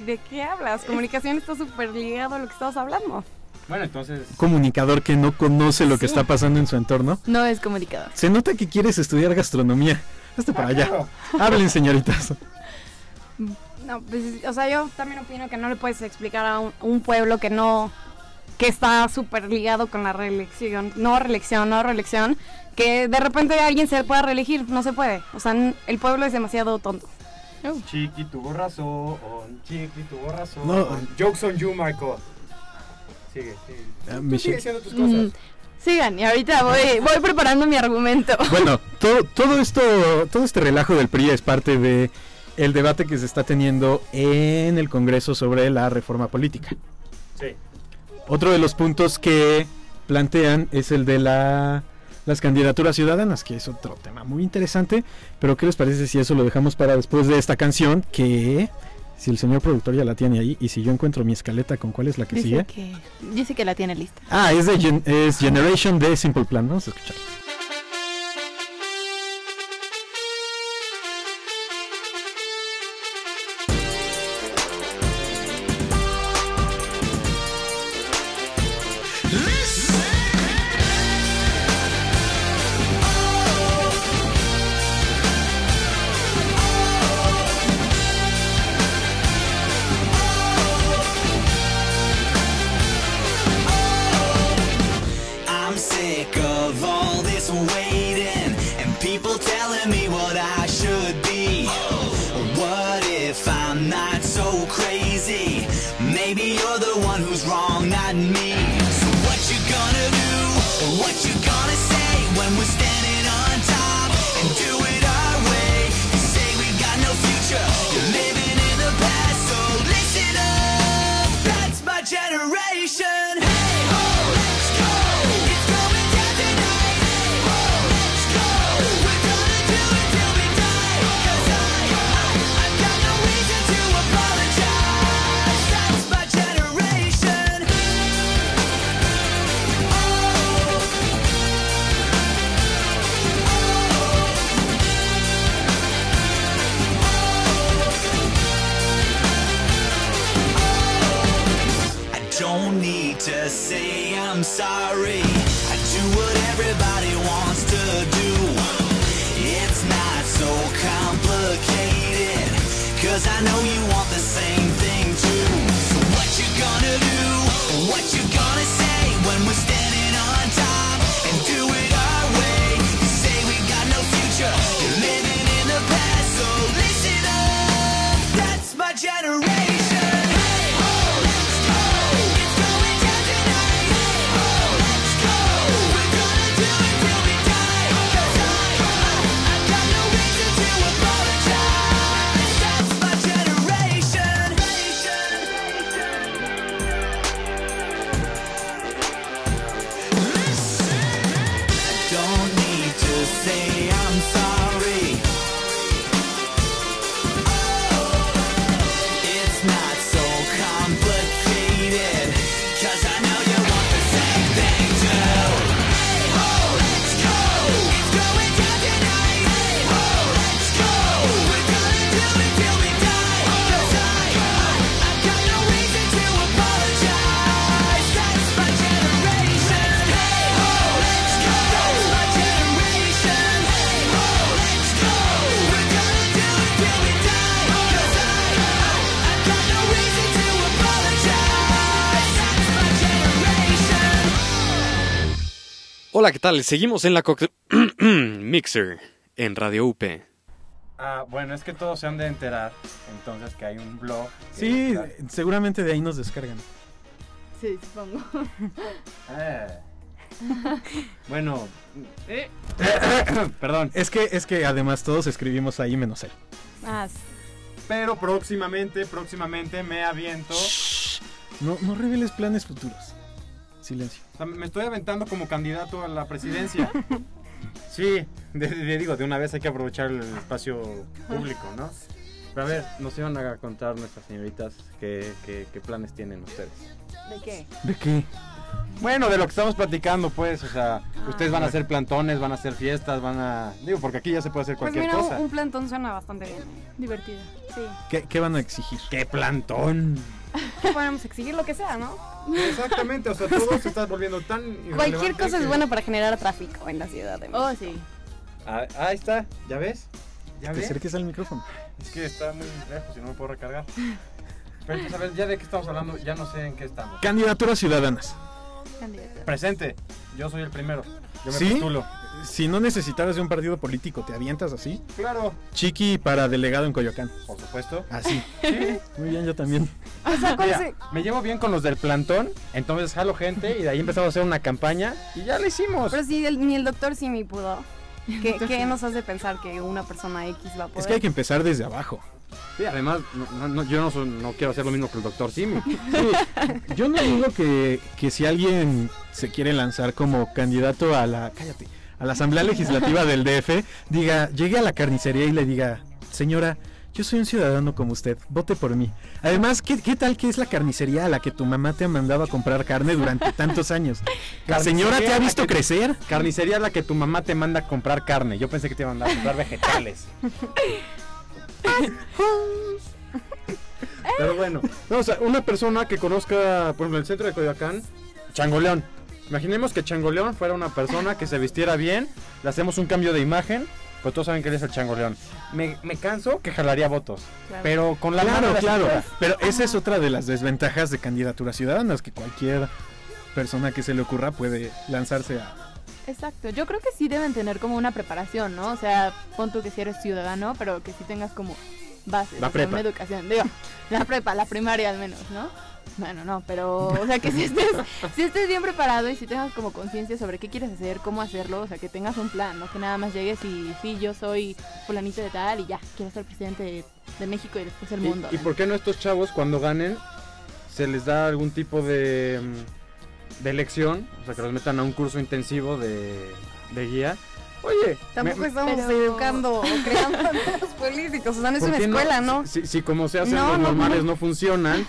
S9: no. ¿De qué hablas? Comunicación está súper ligado a lo que estamos hablando.
S3: Bueno, entonces...
S2: Comunicador que no conoce lo que está pasando en su entorno.
S8: No es comunicador.
S2: Se nota que quieres estudiar gastronomía. Hazte para allá. Hablen, señoritas.
S9: No, pues, o sea, yo también opino que no le puedes explicar a un, un pueblo que no, que está súper ligado con la reelección, no reelección, no reelección, que de repente alguien se pueda reelegir, no se puede. O sea, el pueblo es demasiado tonto.
S3: Chiqui tuvo razón, Chiqui tuvo razón.
S2: No.
S3: Jokes on you, Marco. Sigue, sigue.
S2: Ah,
S3: Tú sigue haciendo tus
S8: Mm,
S3: cosas.
S8: sigan, y ahorita voy, voy preparando mi argumento.
S2: Bueno, todo, todo esto, todo este relajo del PRI es parte de el debate que se está teniendo en el Congreso sobre la reforma política.
S3: Sí.
S2: Otro de los puntos que plantean es el de la, las candidaturas ciudadanas, que es otro tema muy interesante. Pero ¿qué les parece si eso lo dejamos para después de esta canción? Que si el señor productor ya la tiene ahí y si yo encuentro mi escaleta con cuál es la que
S8: Dice
S2: sigue.
S8: que, dice que la tiene lista.
S2: Ah, es de es Generation de Simple Plan. Vamos a escuchar.
S10: I'm sorry. I do what everybody wants to do. It's not so complicated. Cause I know you
S1: Hola, ¿qué tal? Seguimos en la Mixer en Radio UP.
S3: Ah, bueno, es que todos se han de enterar, entonces, que hay un blog.
S2: Sí,
S3: está-
S2: seguramente de ahí nos descargan.
S8: Sí, supongo.
S3: Eh. Bueno, perdón.
S2: Es que, es que además todos escribimos ahí menos él.
S8: Ah,
S3: Pero próximamente, próximamente me aviento.
S2: No, no reveles planes futuros. Silencio.
S3: O sea, me estoy aventando como candidato a la presidencia. Sí, de, de- digo, de una vez hay que aprovechar el espacio público, ¿no? Pero a ver, nos iban a contar nuestras señoritas qué, qué- qué planes tienen ustedes.
S8: ¿De qué?
S2: ¿De qué?
S3: Bueno, de lo que estamos platicando, pues, o sea, ustedes van a hacer plantones, van a hacer fiestas, van a... Digo, porque aquí ya se puede hacer
S9: Pues
S3: cualquier
S9: mira,
S3: cosa.
S9: un, plantón suena bastante bien.
S8: Divertido.
S9: Sí.
S2: ¿Qué, qué van a exigir?
S3: ¡Qué plantón!
S9: ¿Qué podemos exigir? Lo que sea, ¿no?
S3: Exactamente, o sea, todo se está volviendo tan...
S9: Cualquier cosa es buena para generar tráfico en la ciudad de México.
S8: Oh, sí.
S3: Ah, ahí está, ¿ya ves? ¿Ya
S2: Te
S3: ves?
S2: acerques al micrófono.
S3: Es que está muy lejos y no me puedo recargar. Pero entonces, a ver, ya de qué estamos hablando, ya no sé en qué estamos.
S2: Candidaturas ciudadanas.
S8: Candidato.
S3: Presente, yo soy el primero. Yo me
S2: ¿Sí?
S3: postulo.
S2: Si no necesitaras de un partido político, ¿te avientas así?
S3: Claro,
S2: Chiqui para delegado en Coyoacán.
S3: por supuesto.
S2: Así. Muy bien, yo también.
S9: O sea, ¿cuál
S3: Mira, me llevo bien con los del plantón, entonces jalo gente y de ahí empezamos a hacer una campaña y ya la hicimos.
S9: Pero si el- ni el doctor Simi pudo. ¿Qué, qué nos hace pensar que una persona X va a poder?
S2: Es que hay que empezar desde abajo.
S3: Sí, además, no- no- no- yo no, soy- no quiero hacer lo mismo que el doctor Simi.
S2: Yo no digo que, que si alguien se quiere lanzar como candidato a la. Cállate. A la Asamblea Legislativa del DF, diga, llegue a la carnicería y le diga, señora, yo soy un ciudadano como usted, vote por mí. Además, ¿qué, qué tal que es la carnicería a la que tu mamá te ha mandado a comprar carne durante tantos años? La señora te ha visto crecer.
S3: Carnicería es la que tu mamá te manda a comprar carne. Yo pensé que te iba a mandar a comprar vegetales. Pero bueno, no, o sea, una persona que conozca, por ejemplo, el centro de Coyoacán, Changoleón. Imaginemos que Changoleón fuera una persona que se vistiera bien, le hacemos un cambio de imagen, pero todos saben que él es el Changoleón. Me, me canso que jalaría votos,
S9: Claro.
S3: pero con la
S2: Claro, claro. Pero esa es otra de las desventajas de candidaturas ciudadanas, que cualquier persona que se le ocurra puede lanzarse a...
S8: Exacto, yo creo que sí deben tener como una preparación, ¿no? O sea, pon tú que si eres ciudadano, pero que sí tengas como bases,
S3: La
S8: o sea, una educación, digo, la prepa, la primaria al menos, ¿no? Bueno, no, pero, o sea, que si estés, si estés bien preparado y si tengas como conciencia sobre qué quieres hacer, cómo hacerlo, o sea, que tengas un plan, ¿no? Que nada más llegues y, sí, yo soy fulanito de tal y ya, quiero ser presidente de, de México y después el mundo.
S3: ¿Y, por qué no estos chavos cuando ganen se les da algún tipo de, mm, de lección? O sea, que los metan a un curso intensivo de, de guía. Oye,
S9: Tampoco
S3: me-
S9: estamos
S8: pero-
S9: educando o creando nuevos políticos. O sea, no es
S3: ¿por
S9: una escuela, ¿no?
S3: Si, si como se hacen
S9: No,
S3: los
S9: no,
S3: normales
S9: no.
S3: no funcionan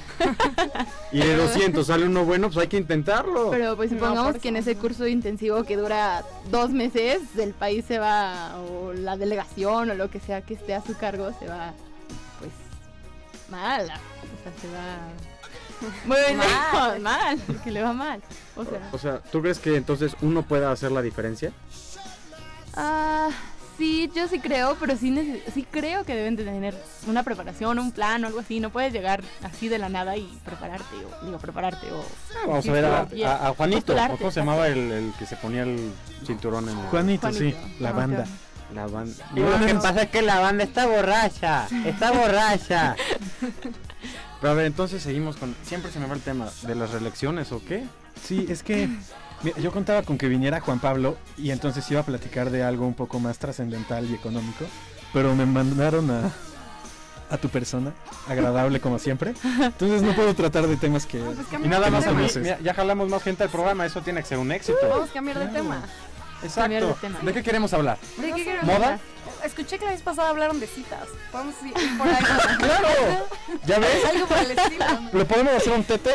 S3: y de 200 sale uno bueno, pues hay que intentarlo.
S8: Pero pues supongamos que en ese curso intensivo que dura dos meses, el país se va, o la delegación o lo que sea que esté a su cargo, se va, pues, mal. O sea, se va muy mal, mal, que le va mal. O sea,
S3: O sea, ¿tú crees que entonces uno pueda hacer la diferencia?
S8: ah, sí, yo sí creo, pero sí, sí creo que deben de tener una preparación, un plan o algo así. No puedes llegar así de la nada y prepararte, o digo, prepararte, o...
S3: Vamos
S8: sí,
S3: a ver a,
S8: sí,
S3: a- a Juanito.
S8: postularte,
S3: ¿o ¿Cómo se llamaba el, el que se ponía el cinturón en el...
S2: Juanito, sí,
S8: Juanito.
S2: la banda.
S3: La banda.
S2: Y lo que
S3: pasa es que la banda está borracha. Está borracha. Pero a ver, entonces seguimos con. Siempre se me va el tema de las reelecciones o qué?
S2: Sí, es que mira, yo contaba con que viniera Juan Pablo y entonces iba a platicar de algo un poco más trascendental y económico, pero me mandaron a, a tu persona, agradable como siempre. Entonces no puedo tratar de temas que...
S9: Pues
S3: Y nada más, mira, ya jalamos más gente al programa, eso tiene que ser un éxito.
S9: Vamos a cambiar de tema.
S8: Cambiar de
S3: Exacto.
S8: tema.
S3: ¿De qué queremos hablar?
S9: ¿De qué queremos
S3: ¿Moda?
S9: hablar? Escuché que la vez pasada hablaron de citas. A ir por ahí.
S3: ¡Claro! ¿Ya ves?
S9: Algo por el estilo.
S3: Le podemos hacer un TT.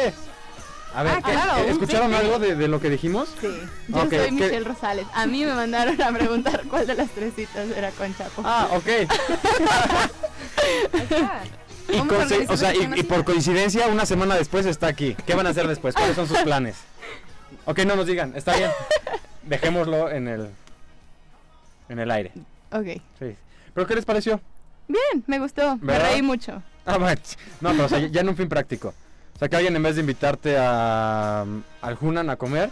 S3: A ver,
S9: Ah, claro,
S3: ¿eh,
S9: un
S3: ¿escucharon algo de, de lo que dijimos?
S8: Sí, yo soy
S3: ¿qué-
S8: Michelle Rosales. A mí me mandaron a preguntar cuál de las tres citas era con Chapo.
S3: Ah, ok. Y, o sea, por coincidencia, una semana después está aquí. ¿Qué van a hacer después? ¿Cuáles son sus planes? Ok, no nos digan, está bien. Dejémoslo en el en el aire.
S8: Ok.
S3: Sí. ¿Pero qué les pareció?
S8: Bien, me gustó. Me
S3: ¿Verdad?
S8: reí mucho.
S3: Ah, bueno, no, pero o sea, ya en un fin práctico. O sea, que alguien en vez de invitarte a, al Hunan a comer,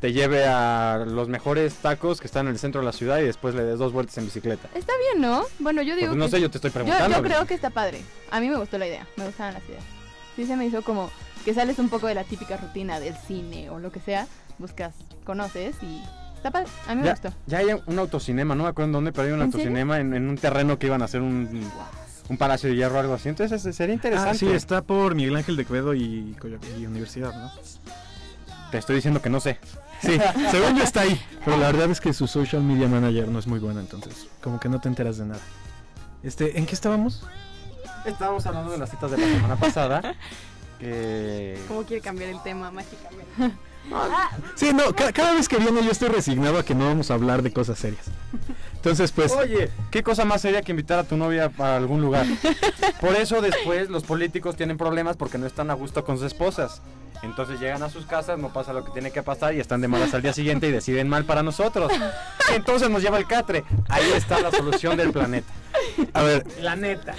S3: te lleve a los mejores tacos que están en el centro de la ciudad y después le des dos vueltas en bicicleta.
S8: Está bien, ¿no? Bueno, yo digo
S3: Pues no
S8: que-
S3: sé, yo te estoy
S8: yo,
S3: preguntando.
S8: yo creo que está padre. A mí me gustó la idea. Me gustaban las ideas. Sí se me hizo como que sales un poco de la típica rutina del cine o lo que sea. Buscas, conoces y está padre. A mí me
S3: Ya,
S8: gustó.
S3: ya hay un autocinema, no me acuerdo en dónde, pero hay un autocinema en, en un terreno que iban a hacer un, un palacio de hierro o algo así. Entonces ese sería interesante.
S2: Ah, sí, está por Miguel Ángel de Quevedo y, y Universidad, ¿no?
S3: Te estoy diciendo que no sé.
S2: Sí, según yo está ahí. Pero la verdad es que su social media manager no es muy buena, entonces como que no te enteras de nada. Este, ¿en qué estábamos?
S3: Estábamos hablando de las citas de la semana pasada. Que...
S9: ¿Cómo quiere cambiar el tema mágicamente?
S2: Sí, no, ca- cada vez que viene yo estoy resignado a que no vamos a hablar de cosas serias. Entonces, pues,
S3: Oye, ¿qué cosa más sería que invitar a tu novia para algún lugar? Por eso después los políticos tienen problemas porque no están a gusto con sus esposas. Entonces llegan a sus casas, no pasa lo que tiene que pasar y están de malas al día siguiente y deciden mal para nosotros. Entonces nos lleva el catre. Ahí está la solución del planeta.
S2: a ver,
S3: La neta.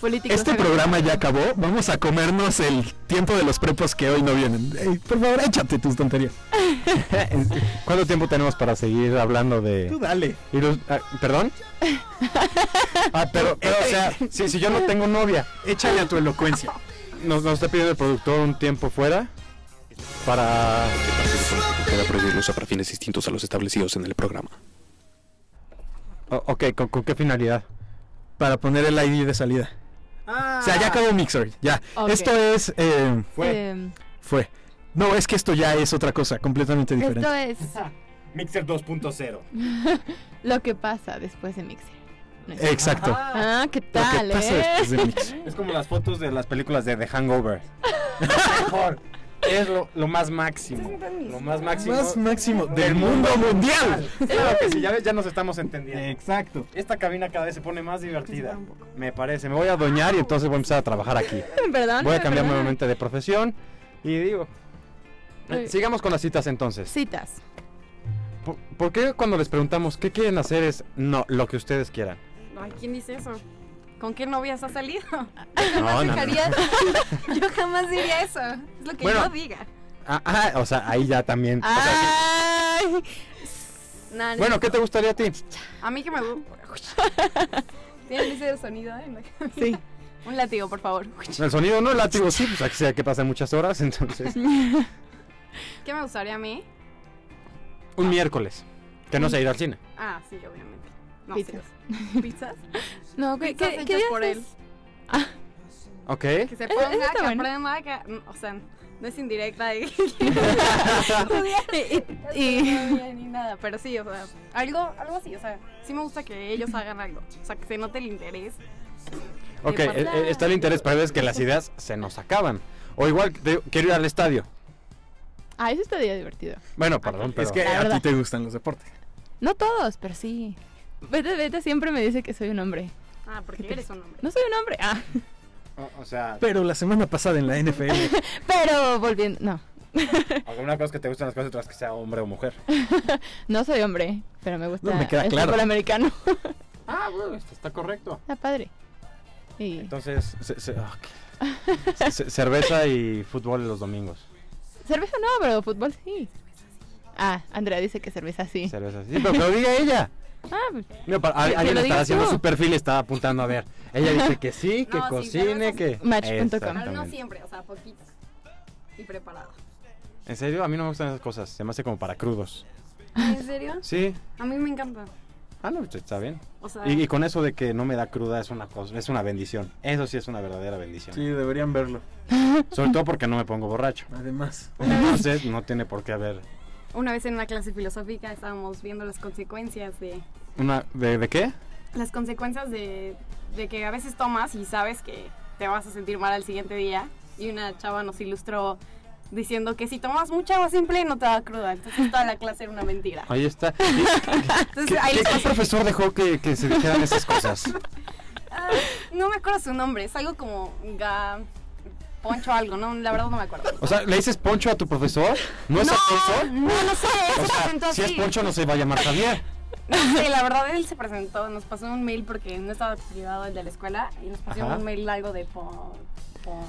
S8: Políticos
S2: este programa ya acabó. Vamos a comernos el tiempo de los prepos que hoy no vienen. Ey, por favor, échate tus tonterías.
S3: ¿Cuánto tiempo tenemos para seguir hablando de...
S2: Tú dale.
S3: ilus- ah, ¿Perdón? Ah, pero, pero, o sea, si, si yo no tengo novia,
S2: Échale a tu elocuencia.
S3: nos, nos está pidiendo el productor un tiempo fuera para...
S1: Queda prohibir el uso para fines distintos a los establecidos en el programa.
S3: O- ok, ¿con, con qué finalidad?
S2: Para poner el ID de salida. O sea, ya acabó Mixer. Ya. Esto es. eh,
S8: Eh,
S2: fue. No, es que esto ya es otra cosa, completamente diferente.
S8: esto es
S3: Mixer 2.0.
S8: lo que pasa después de Mixer. No
S2: Exacto.
S8: Ah, ¿qué
S2: Lo que
S8: tal,
S2: pasa
S8: eh?
S2: después de Mixer.
S3: Es como las fotos de las películas de The Hangover. Mejor. Es lo, lo más máximo. Lo más máximo.
S2: Más máximo del mundo mundial.
S3: Claro que sí, ya ves, ya nos estamos entendiendo.
S2: Exacto.
S3: Esta cabina cada vez se pone más divertida. Me parece. Me voy a adueñar y entonces voy a empezar a trabajar aquí.
S8: Perdón.
S3: Voy a cambiar
S8: perdón.
S3: nuevamente de profesión. Y digo. eh. Sigamos con las citas entonces.
S8: Citas.
S3: ¿Por, por qué cuando les preguntamos qué quieren hacer es no, lo que ustedes quieran?
S9: Ay, ¿quién dice eso? ¿Con qué novias has salido?
S3: No, no, no.
S9: Dejaría- Yo jamás diría eso. Es lo que
S3: Bueno.
S9: yo diga.
S3: Ah, ah, o sea, ahí ya también. o sea.
S8: Ay,
S9: Nah, ni-
S3: Bueno, ¿qué te gustaría a ti?
S9: A mí que me gusta. ¿Tienen ese sonido? eh? en la cabeza?
S8: sí.
S9: Un látigo, por favor.
S3: El sonido no, el látigo sí, pues aquí sea que pasen muchas horas, entonces.
S9: ¿Qué me gustaría a mí?
S3: Un miércoles. Que no sea ir al cine.
S9: Ah, sí, obviamente. No,
S8: Pizzas.
S9: ¿Pizzas?
S8: No, ¿qué,
S9: Pizzas
S8: qué,
S9: hechas
S8: qué días
S9: por él.
S3: Ok.
S9: Que se
S8: Eso-
S9: ponga, que
S8: bueno.
S9: aprenda, que... O sea, no es indirecta y...
S8: Y- y-
S9: ni nada, pero sí, o sea, algo, algo así, o sea, sí me gusta que ellos hagan algo, o sea, que se note el interés.
S3: Ok, eh, eh, está el interés, pero es que las ideas se nos acaban. O igual, te- quiero ir al estadio.
S8: Ah, eso estaría divertido.
S3: Bueno, perdón, pero...
S2: Es que a ti te gustan los deportes.
S8: No todos, pero sí. Vete, vete siempre me dice que soy un hombre.
S9: Ah, porque eres un hombre.
S8: No soy un hombre. Ah,
S3: O, o sea,
S2: Pero la semana pasada en la NFL.
S8: pero volviendo. No,
S3: alguna cosa que te gustan las cosas, otras que sea hombre o mujer.
S8: no soy hombre, pero me gusta
S2: No, me queda
S8: el
S2: claro.
S8: fútbol americano.
S3: Ah, bueno, esto está correcto.
S8: Está padre. Y
S3: Entonces. Ce- cerveza y fútbol los domingos.
S8: cerveza no, pero fútbol sí. Ah, Andrea dice que cerveza sí.
S3: Cerveza, sí, pero que lo diga ella.
S8: Ah, pues,
S3: para-
S8: Que-
S3: alguien
S8: lo
S3: está
S8: digas
S3: haciendo
S8: tú.
S3: su perfil y está apuntando a ver. Ella dice que sí, que
S9: No, sí,
S3: cocine, que...
S8: Match.com.
S9: Pero no
S3: Exactamente.
S9: siempre, o sea, poquito. Y preparado.
S3: En serio, a mí no me gustan esas cosas. Se me hace como para crudos.
S9: ¿En serio?
S3: Sí.
S9: A mí me encanta.
S3: Ah, no, está bien.
S9: O sea,
S3: Y, y con eso de que no me da cruda es una cosa, es una bendición. Eso sí es una verdadera bendición.
S2: Sí, deberían verlo.
S3: Sobre todo porque no me pongo borracho.
S2: Además.
S3: Entonces no tiene por qué haber
S9: una vez en una clase filosófica estábamos viendo las consecuencias de...
S3: una ¿de, de qué?
S9: Las consecuencias de, de que a veces tomas y sabes que te vas a sentir mal al siguiente día. Y una chava nos ilustró diciendo que si tomas mucha agua simple no te da cruda. Entonces toda la clase era una mentira.
S3: Ahí está.
S9: Entonces
S3: ¿Qué,
S9: ahí
S3: qué- profesor dejó que, que se dijeran esas cosas?
S9: Ah, no me acuerdo su nombre, es algo como Ga... Poncho algo, no, la verdad no me acuerdo.
S3: O sea, ¿le dices Poncho a tu profesor? ¿No es
S9: no,
S3: Alfonso?
S9: no, no sé, él
S3: O
S9: se
S3: sea,
S9: presentó
S3: si es. Poncho no se va a llamar Javier.
S9: No sé, la verdad él se presentó, nos pasó un mail porque no estaba activado el de la escuela y nos pasó
S3: Ajá.
S9: un mail algo de pon, pon,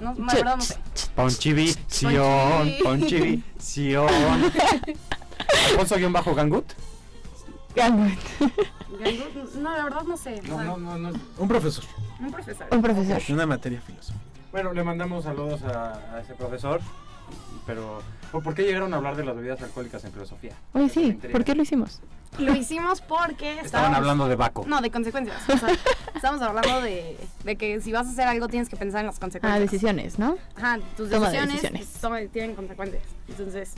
S9: no, la verdad no sé.
S3: Ponchivisión,
S9: Ponchivi.
S3: Ponchivisión. Alfonso-Bajo Gangut.
S8: Gangut.
S9: Gangu- No, la verdad no sé. o sea,
S3: no, no.
S2: Un profesor.
S9: Un profesor.
S8: Un profesor.
S2: Una materia filosófica.
S3: Bueno, le mandamos saludos a, a ese profesor. Pero, ¿por qué llegaron a hablar de las bebidas alcohólicas en filosofía?
S8: Oye, sí. ¿por qué lo hicimos?
S9: Lo hicimos porque
S3: Estaban
S9: estábamos-
S3: hablando de Baco.
S9: No, de consecuencias. O sea, estamos hablando de, de que si vas a hacer algo tienes que pensar en las consecuencias.
S8: Ah, decisiones, ¿no?
S9: Ajá, tus
S8: Toma de
S9: decisiones,
S8: decisiones.
S9: toma- tienen consecuencias. Entonces,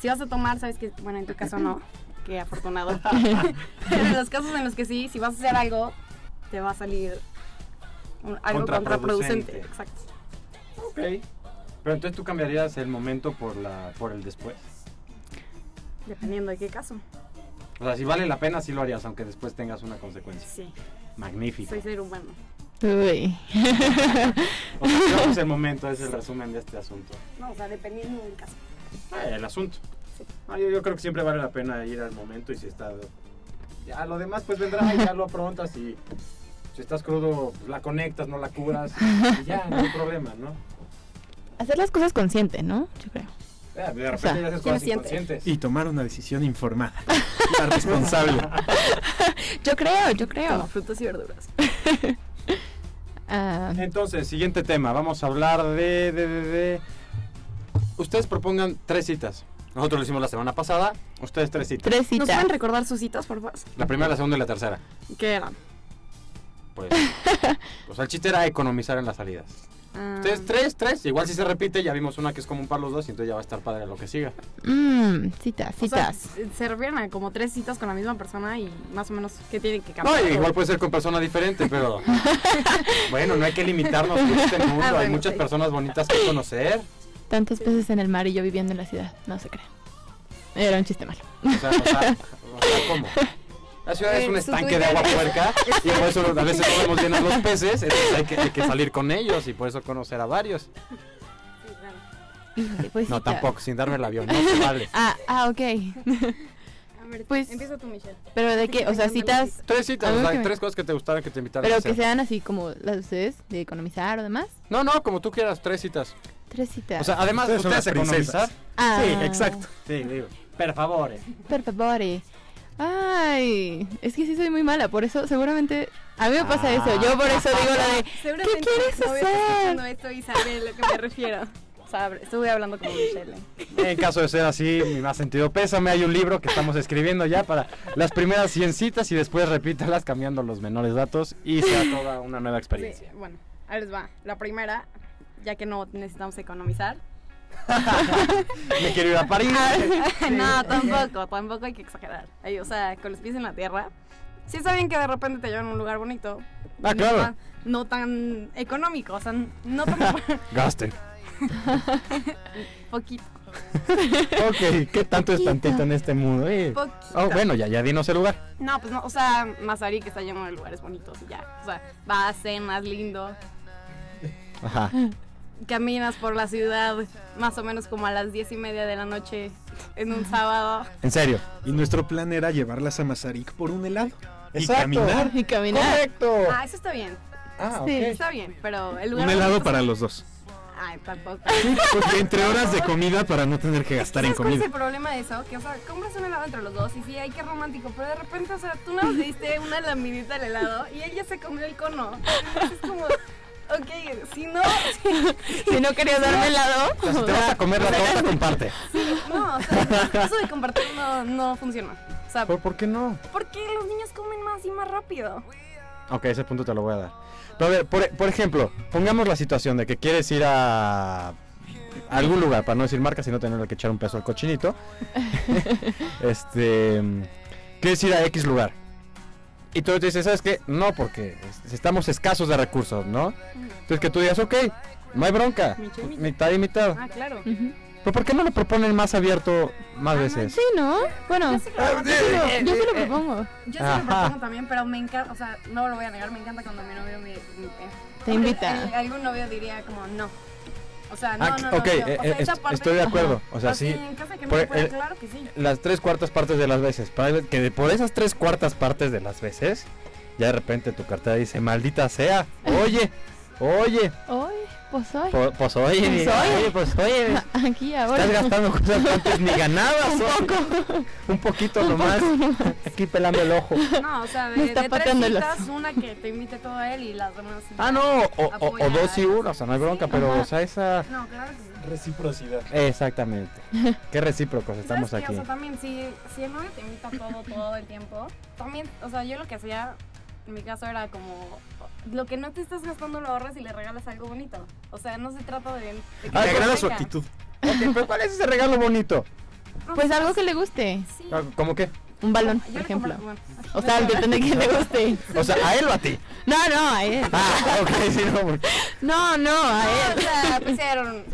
S9: si vas a tomar, sabes que, bueno, en tu caso no, qué afortunado. Pero en los casos en los que sí, si vas a hacer algo, te va a salir un- algo
S3: Contraproducente.
S9: contraproducente. Exacto.
S3: Ok. Pero entonces tú cambiarías el momento por la por el después.
S9: Dependiendo de qué caso.
S3: O sea, si vale la pena, sí lo harías, aunque después tengas una consecuencia.
S9: Sí,
S3: Magnífico.
S9: soy ser humano.
S8: Uy.
S3: O sea, digamos el momento es el resumen de este asunto.
S9: No, o sea, dependiendo del caso.
S3: Eh, el asunto. Ah, yo, yo creo que siempre vale la pena ir al momento y si está... Ya lo demás pues vendrá y ya lo afrontas y si estás crudo, pues la conectas, no la curas y ya, no hay problema, ¿no?
S8: Hacer las cosas consciente, ¿no? Yo creo.
S3: Eh, de repente
S8: sea,
S3: ya haces
S9: ¿quién
S3: cosas inconscientes.
S2: Y tomar una decisión informada. La responsable.
S8: Yo creo, yo
S9: Como
S8: creo.
S9: frutas y verduras.
S8: Ah,
S3: Entonces, siguiente tema, vamos a hablar de, de, de, de- Ustedes propongan tres citas. Nosotros lo hicimos la semana pasada, ustedes tres citas.
S8: tres
S9: ¿Nos
S8: citas.
S9: pueden recordar sus citas, por favor?
S3: La primera, la segunda y la tercera.
S9: ¿Qué eran?
S3: Pues, o sea, el chiste era economizar en las salidas.
S9: Ah,
S3: Ustedes tres, tres, igual si se repite, ya vimos una que es común para los dos y entonces ya va a estar padre lo que siga.
S8: Mmm, citas,
S9: o sea,
S8: citas.
S9: se refieren a como tres citas con la misma persona y más o menos qué tienen que
S3: No,
S9: cambiar.
S3: igual puede ser con persona diferente, pero bueno, no hay que limitarnos en este mundo,
S9: Ah,
S3: hay muchas
S9: sí.
S3: personas bonitas que conocer.
S8: Tantos peces en el mar y yo viviendo en la ciudad. No se crean. Era un chiste malo.
S3: O sea, o sea, o sea, ¿cómo? La ciudad es
S9: Eh,
S3: un estanque de agua puerca y por eso a veces no podemos llenar los peces, entonces hay que, hay que salir con ellos y por eso conocer a varios.
S8: Pues
S3: No, tampoco, sin darme el avión, no se vale.
S8: Ah, ah, ok.
S9: A ver,
S8: Pues-
S9: empieza tú, Michelle.
S8: Pero de qué, o sea, citas,
S3: Tres citas,
S8: A
S3: o sea,
S8: me-
S3: tres cosas que te gustaran que te invitaran a
S8: pero
S3: hacer.
S8: que sean así como las de ustedes, de economizar o demás.
S3: No, no, como tú quieras, tres citas.
S8: Tres citas.
S3: O sea, además,
S2: Ustedes
S3: ustedes economizar.
S8: ah,
S2: Sí, exacto.
S3: Sí, digo. Per favore.
S8: Per favore. Ay, es que sí soy muy mala, por eso seguramente a mí me pasa
S3: Ah.
S8: eso. Yo por eso digo lo de ¿Qué quieres
S9: no
S8: hacer?
S9: escuchando esto y sabe a lo que me refiero. Estuve hablando como Michelle.
S3: En caso de ser así, mi más sentido pésame, hay un libro que estamos escribiendo ya para las primeras 100 citas y después repítalas cambiando los menores datos y sea toda una nueva
S9: Sí,
S3: experiencia.
S9: bueno, ahí les va. La primera, ya que no necesitamos economizar.
S3: Me quiero ir a París.
S9: no, tampoco, tampoco hay que exagerar. Ahí, o sea, con los pies en la tierra. Sí está bien que de repente te llevan a un lugar bonito.
S3: Ah,
S9: no
S3: claro.
S9: tan- No tan económico, o sea, no tan
S3: Gasten.
S9: poquito.
S3: Ok, ¿qué tanto es tantito en este mundo? Eh,
S9: Poquito.
S3: Oh, bueno, ya, ya dinos el lugar.
S9: No, pues no, o sea, Mazarik está lleno de lugares bonitos y ya. O sea, vas, cenas, lindo.
S3: Ajá.
S9: Caminas por la ciudad más o menos como a las diez y media de la noche en un sábado.
S3: En serio.
S2: Y nuestro plan era llevarlas a Mazarik por un helado. Y
S3: Exacto.
S2: caminar.
S8: y caminar.
S3: Correcto.
S9: Ah, eso está bien.
S3: Ah,
S8: Sí.
S3: ok.
S9: Está bien, pero el lugar.
S2: Un helado para los dos.
S9: Ay, tampoco.
S2: Porque entre horas de comida para no tener que gastar en
S9: ¿Sabes cuál es
S2: comida.
S9: el problema de eso? Que, o sea, compras un helado entre los dos y sí, ay, qué romántico, pero de repente, o sea, tú más le diste una laminita al helado y él ya se comió el cono. Entonces es como, ok, si no,
S8: Si no querías darme helado,
S3: O sea, si te vas a comer la torta, comparte.
S9: no, o sea, eso de compartir no, no funciona. O sea,
S3: ¿Por, por qué no?
S9: porque los niños comen más y más rápido.
S3: Ok, ese punto te lo voy a dar. Pero a ver, por, por ejemplo, pongamos la situación de que quieres ir a, a algún lugar, para no decir marca, sino tenerle que echar un peso al cochinito. este. Quieres ir a X lugar. Y tú te dices, ¿sabes qué? No, porque es- estamos escasos de recursos, ¿no? Entonces que tú digas, ok, no hay bronca.
S9: Micho.
S3: Mitad y mitad.
S9: Ah, claro.
S3: Pero ¿por qué no lo proponen más abierto más veces?
S8: Sí, ¿no? Bueno,
S9: Yo sí lo- yo sí lo-
S8: yo sí lo propongo.
S9: Yo sí
S3: Ajá.
S9: lo propongo también, pero me encanta, o sea, no lo voy a negar, me encanta cuando mi novio me... me-
S8: Te invita.
S9: el- algún novio diría como, no. O sea, no,
S3: Ah,
S9: no, no.
S3: ok, eh,
S9: o sea,
S3: eh,
S9: esa
S3: est-
S9: parte-
S3: estoy de acuerdo. O sea,
S9: Así,
S3: sí.
S9: En casa que no
S3: por-
S9: se pueda,
S3: eh,
S9: claro que sí.
S3: las tres cuartas partes de las veces. Para que de- por esas tres cuartas partes de las veces, ya de repente tu cartera dice, maldita sea, oye, oye,
S8: Hoy, pues hoy.
S3: po- pues oye,
S8: Pues oye.
S3: oye, pues oye,
S8: Aquí ahora.
S3: estás gastando cosas que antes ni ganabas. Un poco. Un poquito nomás. Aquí pelando el ojo.
S9: No, o sea, de,
S8: Me
S9: de
S8: está
S9: tres citas, una que te invite todo a él y las demás...
S3: Ah, no, o, o- o dos y uno, o sea, no hay bronca, pero,
S8: Ajá.
S3: o sea, esa...
S9: No, claro que sí.
S2: Reciprocidad.
S3: Exactamente. Qué recíprocos estamos
S9: ¿Sabes qué?
S3: aquí.
S9: O sea, también, si, si el novio te invita todo, todo el tiempo, también, o sea, yo lo que hacía, en mi caso, era como, lo que no te estás gastando lo ahorras y le regalas algo bonito. O sea, no se trata de... de que
S2: Ah,
S9: te
S2: me agrada su actitud.
S3: Ok, pero ¿cuál es ese regalo bonito?
S8: Pues algo que le guste.
S9: Sí.
S3: Ah, ¿Cómo qué?
S8: Un balón,
S9: Yo
S8: por ejemplo.
S9: compro- bueno,
S8: O sea, depende de quién le guste.
S3: O sea, ¿a él o a ti?
S8: No, no, a él.
S3: Ah, ok, sí, no, porque-
S8: No, no, a
S9: No,
S8: él.
S9: o sea, era un-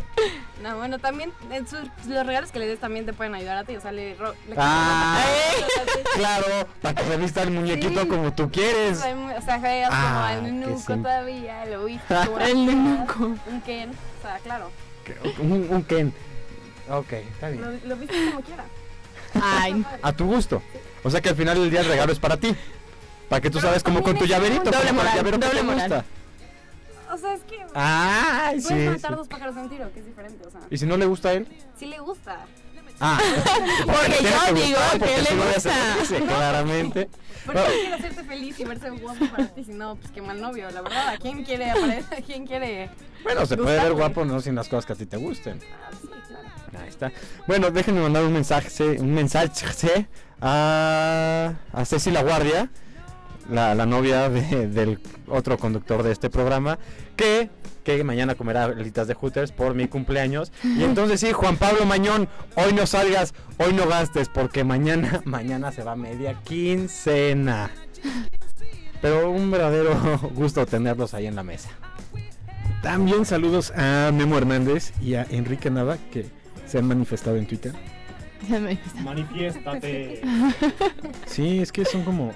S9: No, bueno, también en sus- los regalos que le des también te pueden ayudar a ti. O sea, le. ro- le
S3: Ah,
S9: Sí.
S3: claro, para que se vista el muñequito
S9: Sí.
S3: como tú quieres.
S9: O sea, juegas
S3: Ah,
S9: como
S3: qué
S9: el nuco
S3: sim-
S9: todavía, lo viste.
S8: El nuco.
S9: Un Ken. O sea, claro.
S3: Un, un Ken. Ok, está bien.
S9: Lo, lo viste como quieras.
S8: Ay,
S3: A tu gusto. O sea que al final del día el regalo es para ti. Para que tú sabes como con tu llaverito.
S8: Doble moral,
S3: llavero que
S8: doble
S3: te
S8: moral.
S9: O sea, es que.
S3: Ay, sí.
S9: Puedes matar
S3: sí.
S9: dos pájaros de un tiro, que es diferente. O sea,
S3: ¿Y si no le gusta a él?
S9: sí le gusta.
S3: Ah,
S8: Porque yo
S3: que
S8: digo que le
S3: no
S8: gusta.
S3: dice, claramente.
S9: Porque él quiere hacerte feliz y verse guapo para ti. Si no, pues qué mal novio, la verdad. ¿A quién quiere aparecer? ¿A quién quiere.?
S3: Bueno, se puede ver guapo no sin las cosas que a ti te gusten.
S9: Ah, sí, claro.
S3: Ahí está. Bueno, déjenme mandar un mensaje, un mensaje a, a Ceci La Guardia, la, la novia de- del otro conductor de este programa, que, que mañana comerá alitas de Hooters por mi cumpleaños. Y entonces sí, Juan Pablo Mañón, hoy no salgas, hoy no gastes, porque mañana, mañana se va media quincena. Pero un verdadero gusto tenerlos ahí en la mesa.
S2: También saludos a Memo Hernández y a Enrique Nava que se han manifestado en Twitter.
S3: Manifiéstate.
S2: Sí, es que son como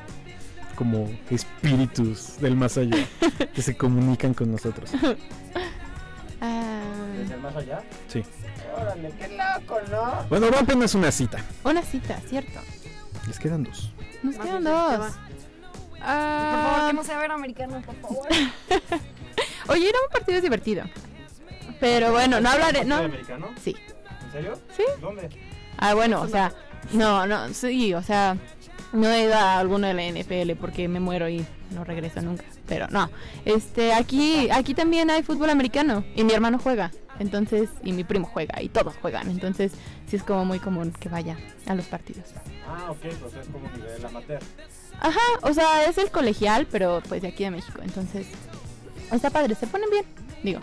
S2: como espíritus del más allá que se comunican con nosotros.
S8: Ah,
S3: más allá?
S2: Sí.
S3: Órale, qué loco, ¿no?
S2: Bueno, va apenas una cita.
S8: una cita, cierto.
S2: Les quedan dos.
S8: Nos quedan
S9: bien, ¿qué
S8: dos. Ah,
S9: Por favor, que no sea ver americano, por favor.
S8: Oye, era un partido divertido. Pero bueno, no hablaré, no.
S3: americano?
S8: Sí.
S3: ¿En serio?
S8: Sí.
S3: ¿Dónde?
S8: Ah, bueno, o sea, no, no, sí, o sea, no he ido a alguno de la NFL porque me muero y no regreso nunca. Pero no, este, aquí, aquí también hay fútbol americano y mi hermano juega, entonces, y mi primo juega y todos juegan, entonces sí es como muy común que vaya a los partidos.
S3: Ah, ok, pues es como nivel amateur.
S8: Ajá, o sea, es el colegial, pero pues de aquí de México, entonces está padre, se ponen bien, digo.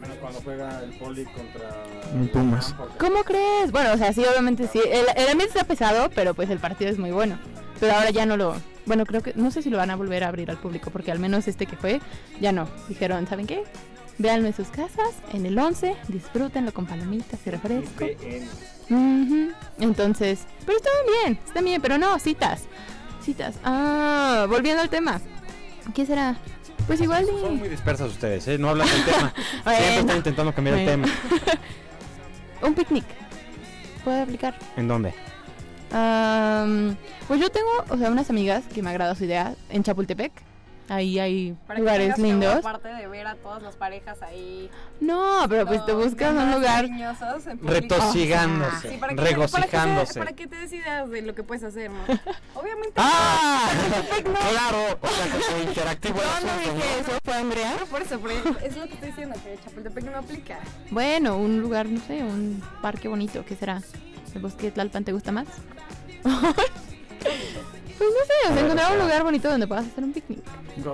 S3: Menos cuando juega el poli contra...
S2: Pumas.
S8: ¿Cómo crees? Bueno, o sea, sí, obviamente sí. El, el ambiente está pesado, pero pues el partido es muy bueno. Pero ahora ya no lo... Bueno, creo que... No sé si lo van a volver a abrir al público, porque al menos este que fue, ya no. Dijeron, ¿saben qué? Véanlo en sus casas, en el 11, disfrútenlo con palomitas y refresco. Ujú. Entonces, pero está bien, está bien, pero no, citas. Citas. Ah, volviendo al tema. ¿Qué será? Pues igual
S3: Son muy dispersas ustedes, ¿eh? No hablan del tema. Siempre están intentando cambiar el tema.
S8: Un picnic. Puede aplicar.
S3: ¿En dónde?
S8: Pues yo tengo, o sea, unas amigas que me agrada su idea en Chapultepec. Ahí hay
S9: Para que
S8: lugares
S9: como
S8: lindos.
S9: Aparte de ver a todas las parejas ahí.
S8: No, pero pues te buscas un lugar.
S3: Retosigándose,
S9: Sí, para que,
S3: regocijándose.
S9: Para que, te, para que te decidas de lo que puedes hacer, ¿no? Obviamente.
S3: ¡Ah! claro, o sea, que fue interactivo
S8: Yo no
S3: asunto,
S8: dije
S3: ¿no?
S8: eso, fue Andrea.
S9: No, por eso, por- es lo que estoy diciendo, que Chapultepec no aplica.
S8: Bueno, un lugar, no sé, un parque bonito, ¿qué será? ¿El bosque de Tlalpan te gusta más? pues no sé, o sea, encontrar un lugar bonito donde puedas hacer un picnic.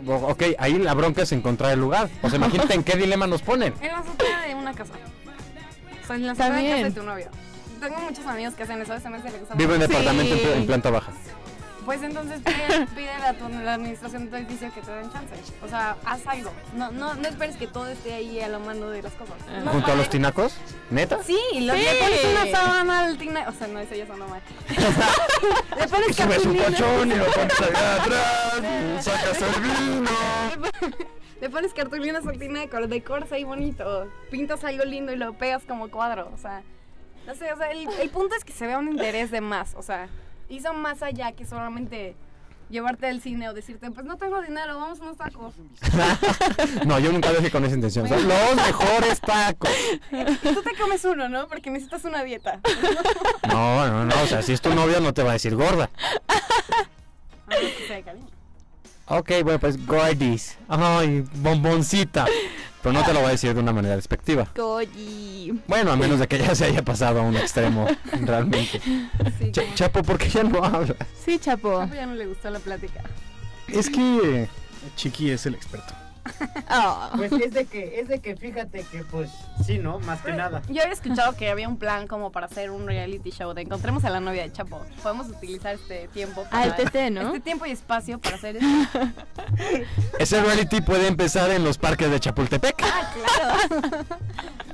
S3: O- Ok, ahí la bronca es encontrar el lugar. O sea, imagínate en qué dilema nos ponen.
S9: En la azotea de una casa. O sea, en la azotea de
S8: También.
S9: casa de tu novio. Tengo muchos amigos que hacen eso, se me hace que les
S3: Vivo en departamento en planta baja.
S9: Pues entonces pide, pídele a tu, la administración de tu edificio que te den chance. O sea, haz algo. No, no, no esperes que todo esté ahí a la mano de las cosas. No
S3: ¿Junto a los tinacos? ¿Neta?
S9: Sí, lo,
S8: Sí.
S9: le pones una sábana al tina. O sea, no, eso ya sonó mal. le pones
S3: Subes un colchón y lo pones allá atrás, sacas el vino.
S9: Le pones cartulinas al tinaco, lo decoras ahí bonito. Pintas algo lindo y lo pegas como cuadro. O sea, no sé, o sea, el, el punto es que se vea un interés de más. O sea, hizo más allá que solamente llevarte al cine o decirte, pues no tengo dinero, vamos a unos tacos.
S3: No, yo nunca dije con esa intención. Son los mejores tacos.
S9: Y tú te comes uno, ¿no? Porque necesitas una dieta.
S3: No, no, no. O sea, si es tu novia, no te va a decir gorda.
S9: Ah, que sea de cariño.
S3: Ok, bueno, pues gordis. Ay, bomboncita. Pero no te lo voy a decir de una manera despectiva.
S8: Koji.
S3: Bueno, a menos de que ya se haya pasado a un extremo, realmente.
S9: Sí,
S3: Chapo, ¿por qué ya no habla?
S8: Sí, Chapo.
S9: Chapo ya no le gustó la plática.
S2: Es que Chiqui es el experto.
S8: Oh.
S11: Pues es de que, es de que fíjate que pues sí, ¿no? Más que nada.
S9: Yo había escuchado que había un plan como para hacer un reality show de encontremos a la novia de Chapo. Podemos utilizar este tiempo
S8: Ah, el TT, ¿no?
S9: Este tiempo y espacio para hacer eso.
S3: Ese reality puede empezar en los parques de Chapultepec.
S9: Ah, claro.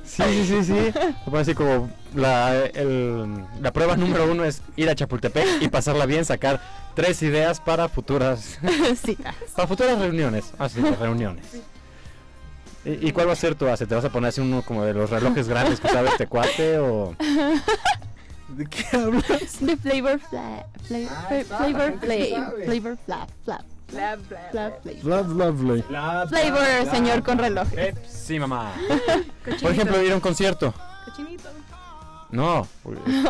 S3: Sí, sí, sí, sí. Así como la, el- la prueba número uno es ir a Chapultepec y pasarla bien, sacar tres ideas para futuras
S8: Citas.
S3: para futuras reuniones. Ah, sí, reuniones. ¿Y, y cuál va a ser tu base? ¿Te vas a poner así uno como de los relojes grandes que sabe este cuate o...?
S2: ¿De qué hablas?
S8: De Flavor Flav. Flavor,
S11: Ah,
S8: flavor Flav. Flavor Flav. Flav.
S9: Bla, bla,
S8: Flav. Flav.
S2: Love, lovely.
S8: Flavor, señor con reloj.
S3: Sí, mamá.
S9: Cochinito.
S3: Por ejemplo, ir a un concierto.
S9: Cochinito.
S3: No,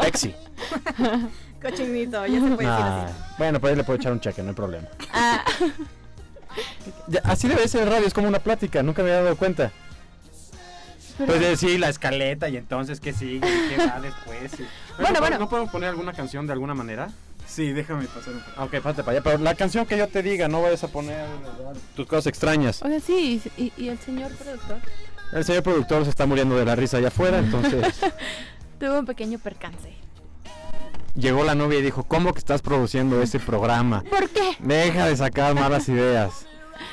S3: sexy.
S9: Cochinito, ya se puede decir
S3: Ah,
S9: así.
S3: bueno, pues ahí le puedo echar un cheque, no hay problema.
S8: Ah,
S3: Ya, así debe ser el radio, es como una plática, nunca me había dado cuenta. Pues sí, la escaleta y entonces qué sigue, y qué va después. y-
S8: Bueno, bueno.
S3: ¿No podemos poner alguna canción de alguna manera?
S2: Sí, déjame pasar un poco.
S3: Ah, Ok, pásate para allá, pero la canción que yo te diga, no vayas a poner tus cosas extrañas.
S8: oiga, sí, y, y el señor productor
S3: El señor productor se está muriendo de la risa allá afuera, entonces
S8: tuvo un pequeño percance.
S3: Llegó la novia y dijo, ¿cómo que estás produciendo ese programa?
S8: ¿Por qué?
S3: Deja de sacar malas ideas.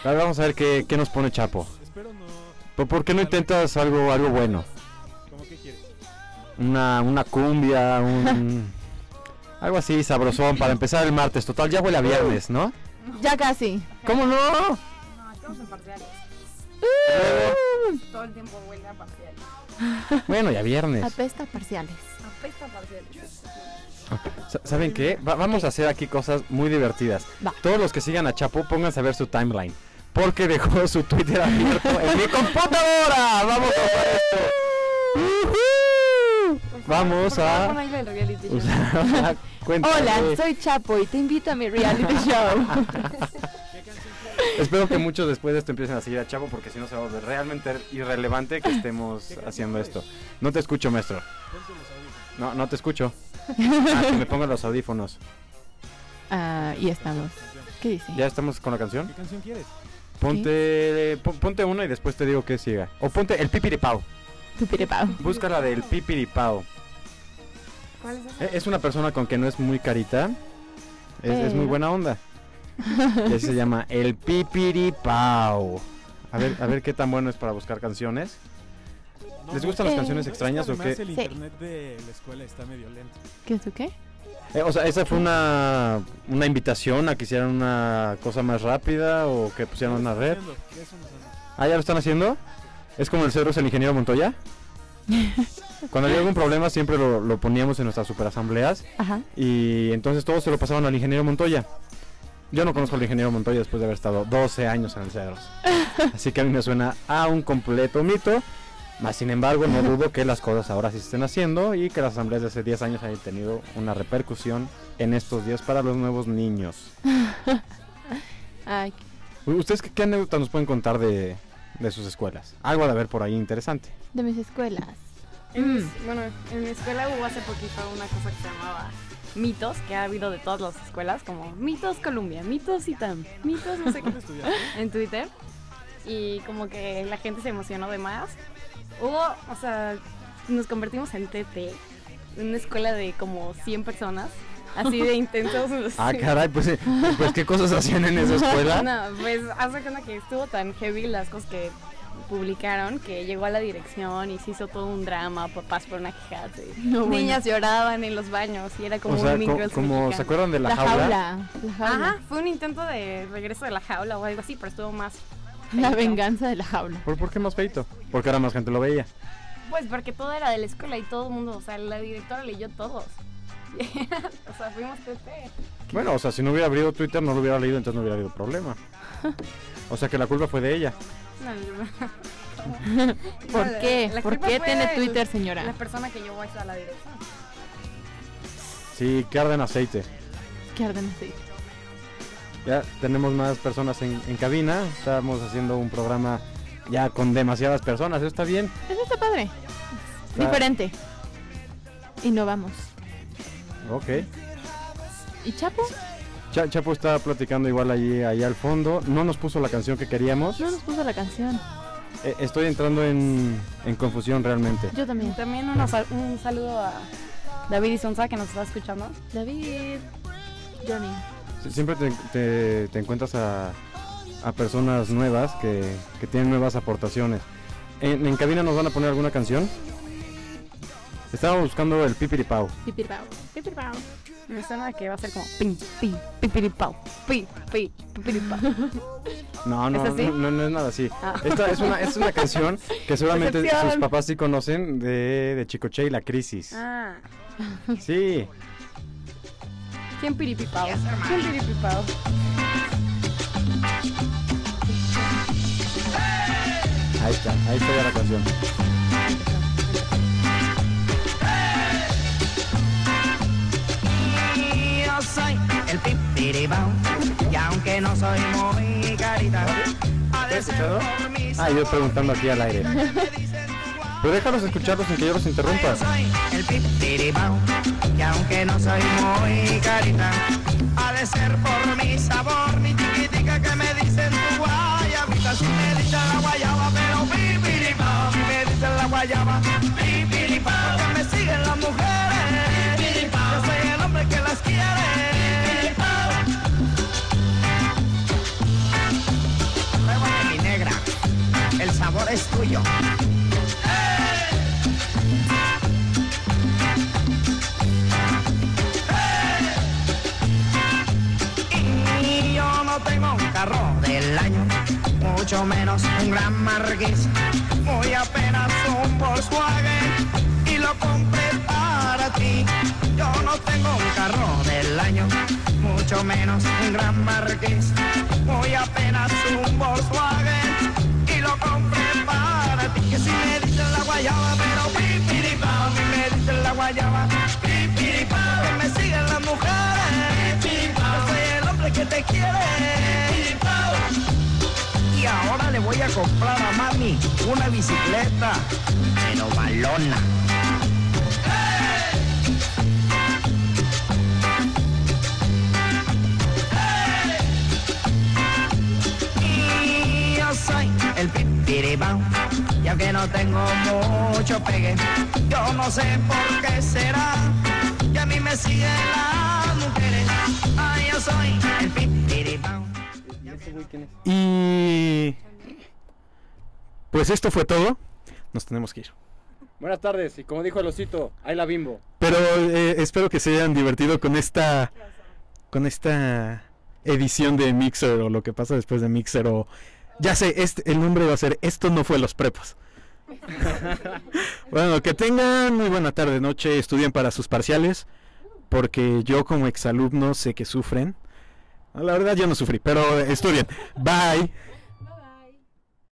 S3: A ver, vamos a ver qué, qué nos pone Chapo.
S2: Espero no.
S3: ¿Por, qué no intentas algo, algo bueno?
S2: ¿Cómo que quieres?
S3: Una, una cumbia, un... algo así sabrosón para empezar el martes. Total, ya huele a viernes, ¿no?
S8: Ya casi.
S3: ¿Cómo no?
S9: No, estamos en parciales.
S8: Uh,
S9: Todo el tiempo huele a parciales.
S3: Bueno, ya viernes.
S8: apesta parciales.
S9: Apesta parciales.
S3: Sa- ¿Saben qué? Va- vamos a hacer aquí cosas muy divertidas.
S8: Va.
S3: Todos los que sigan a Chapo, pónganse a ver su timeline. Porque dejó su Twitter abierto en mi computadora. Vamos a hacer esto. Vamos a usar
S8: Hola, soy Chapo y te invito a mi reality show.
S3: Espero que muchos después de esto empiecen a seguir a Chapo porque si no se va a volver realmente irrelevante que estemos haciendo esto. No te escucho, maestro. No, no te escucho. Ah, que me pongan los audífonos.
S8: Ah, y estamos. ¿Qué dice?
S3: ¿Ya estamos con la canción?
S2: ¿Qué canción quieres?
S3: Ponte, pon- ponte una y después te digo que siga. O ponte el pipiripao.
S8: Tupiripao.
S3: Busca la del pipiripao.
S9: ¿Cuál es esa?
S3: Eh, Es una persona con que no es muy carita. Es, es muy
S8: Pero-
S3: buena onda. Y así se llama el pipiripao. A ver, a ver qué tan bueno es para buscar canciones. ¿Les gustan las
S8: Eh,
S3: canciones extrañas o qué?
S2: el
S8: Sí.
S2: internet de la escuela está medio lento.
S8: ¿Qué es qué?
S3: Eh, o sea, ¿esa fue una, una invitación a que hicieran una cosa más rápida o que pusieran una red? Ah, ¿ya lo están haciendo? ¿Es como el cero es el ingeniero Montoya? Cuando había algún problema siempre lo, lo poníamos en nuestras superasambleas
S8: Ajá.
S3: y entonces todos se lo pasaban al ingeniero Montoya. Yo no conozco al ingeniero Montoya después de haber estado 12 años en el Cedros. Así que a mí me suena a un completo mito. Más sin embargo, no dudo que las cosas ahora sí se estén haciendo y que las asambleas de hace 10 años hayan tenido una repercusión en estos días para los nuevos niños.
S8: Ay,
S3: ¿Ustedes qué, qué anécdotas nos pueden contar de, de sus escuelas? Algo de haber por ahí interesante.
S8: de mis escuelas.
S9: En mis-
S8: Mm.
S9: bueno, en mi escuela hubo hace poquito una cosa que se llamaba mitos, que ha habido de todas las escuelas, como mitos Columbia, mitos Itam, mitos no sé qué, en Twitter. Y como que la gente se emocionó de más. Hubo, o sea, nos convertimos en TT, en una escuela de como 100 personas, así de intensos.
S3: Ah, caray, pues, eh, pues qué cosas hacían en esa escuela.
S9: No, pues hace cuenta que estuvo tan heavy las cosas que publicaron que llegó a la dirección y se hizo todo un drama, papás por una quejada.
S8: No, bueno.
S9: Niñas lloraban en los baños y era como
S3: o sea,
S9: un
S3: co-
S9: Girls
S3: como ¿se acuerdan de la,
S8: La
S3: jaula?
S8: jaula. La jaula.
S9: Ajá, fue un intento de regreso de la jaula o algo así, pero estuvo más.
S8: La venganza de la jaula.
S3: ¿Por, por qué más feito? Porque ahora más gente lo veía.
S9: Pues porque todo era de la escuela y todo el mundo, o sea, la directora leyó todos. o sea, fuimos TT.
S3: Bueno, o sea, si no hubiera abrido Twitter no lo hubiera leído, entonces no hubiera habido problema. O sea que la culpa fue de ella.
S9: No, no,
S8: ¿Por
S9: la-
S8: qué?
S9: la
S8: ¿Por qué tiene
S9: el-
S8: Twitter,
S9: La
S8: señora?
S9: persona que llevó eso a la dirección.
S3: Sí, que arden aceite.
S8: ¿Qué arden así?
S3: Ya tenemos más personas en, en cabina. Estamos haciendo un programa ya con demasiadas personas. ¿Eso está bien?
S8: Eso está padre.
S3: Está-
S8: Diferente. Innovamos.
S3: Ok.
S8: ¿Y Chapo?
S3: Cha- Chapo está platicando igual allí, ahí al fondo. No nos puso la canción que queríamos.
S8: No nos puso la canción.
S3: Eh, estoy entrando en, en confusión realmente.
S8: Yo también.
S9: También sal- un saludo a David Isonza que nos está escuchando.
S8: David. Johnny.
S3: Sie- Siempre te, te- te encuentras a, a personas nuevas que, que tienen nuevas aportaciones. en, en cabina nos van a poner alguna canción. Estaba buscando el Pipiripau.
S8: Pipiripao. Pipiripao.
S9: Me suena que va a ser como pi, pi, pipiripau, pi, pi, pipiripau.
S3: No, no,
S9: ¿Es
S3: no, no, no es nada así.
S9: Ah.
S3: Esta es una, es una canción que seguramente sus papás sí conocen de, de Chicoche y la crisis.
S9: Ah,
S3: Sí.
S9: ¿Quién piripipao? ¿Quién piripipao?
S3: Ahí está, ahí está ya la canción.
S12: Yo soy el pipiribao y aunque no soy muy carita,
S3: Ah, yo preguntando aquí al aire. Pero déjalos escucharlos sin que yo los interrumpa.
S12: Yo soy el pipiribao y aunque no soy muy carita, ha de ser por mi sabor, mi chiquitica que me dicen tu guayabita, si me dicen la guayaba, pero pipiribao, si me dicen la guayaba, pipiribao, que me siguen las mujeres, yo soy el hombre que las quiere. Pruébate mi negra, el sabor es tuyo. Carro del año, mucho menos un gran marqués. Muy apenas un Volkswagen y lo compré para ti. Yo no tengo un carro del año, mucho menos un gran marqués. Muy apenas un Volkswagen y lo compré para ti. Que si me dicen la guayaba, pero pipiripao, si me dicen la guayaba, pipiripao, me siguen las mujeres. Que te quiere. Y ahora le voy a comprar a mami una bicicleta, pero balona. Y yo soy el pipiribao, y aunque no tengo mucho pegue, yo no sé por qué será que a mí me siguen las mujeres. Yo soy.
S2: Y pues esto fue todo. Nos tenemos que ir.
S3: Buenas tardes, y como dijo el osito, ahí la bimbo.
S2: Pero eh, espero que se hayan divertido con esta con esta edición de Mixer o lo que pasa después de Mixer o ya sé, este, el nombre va a ser Esto no fue los prepos. bueno, que tengan muy buena tarde, noche, estudien para sus parciales, porque yo como exalumno sé que sufren. La verdad yo no sufrí, pero estudien. Bye.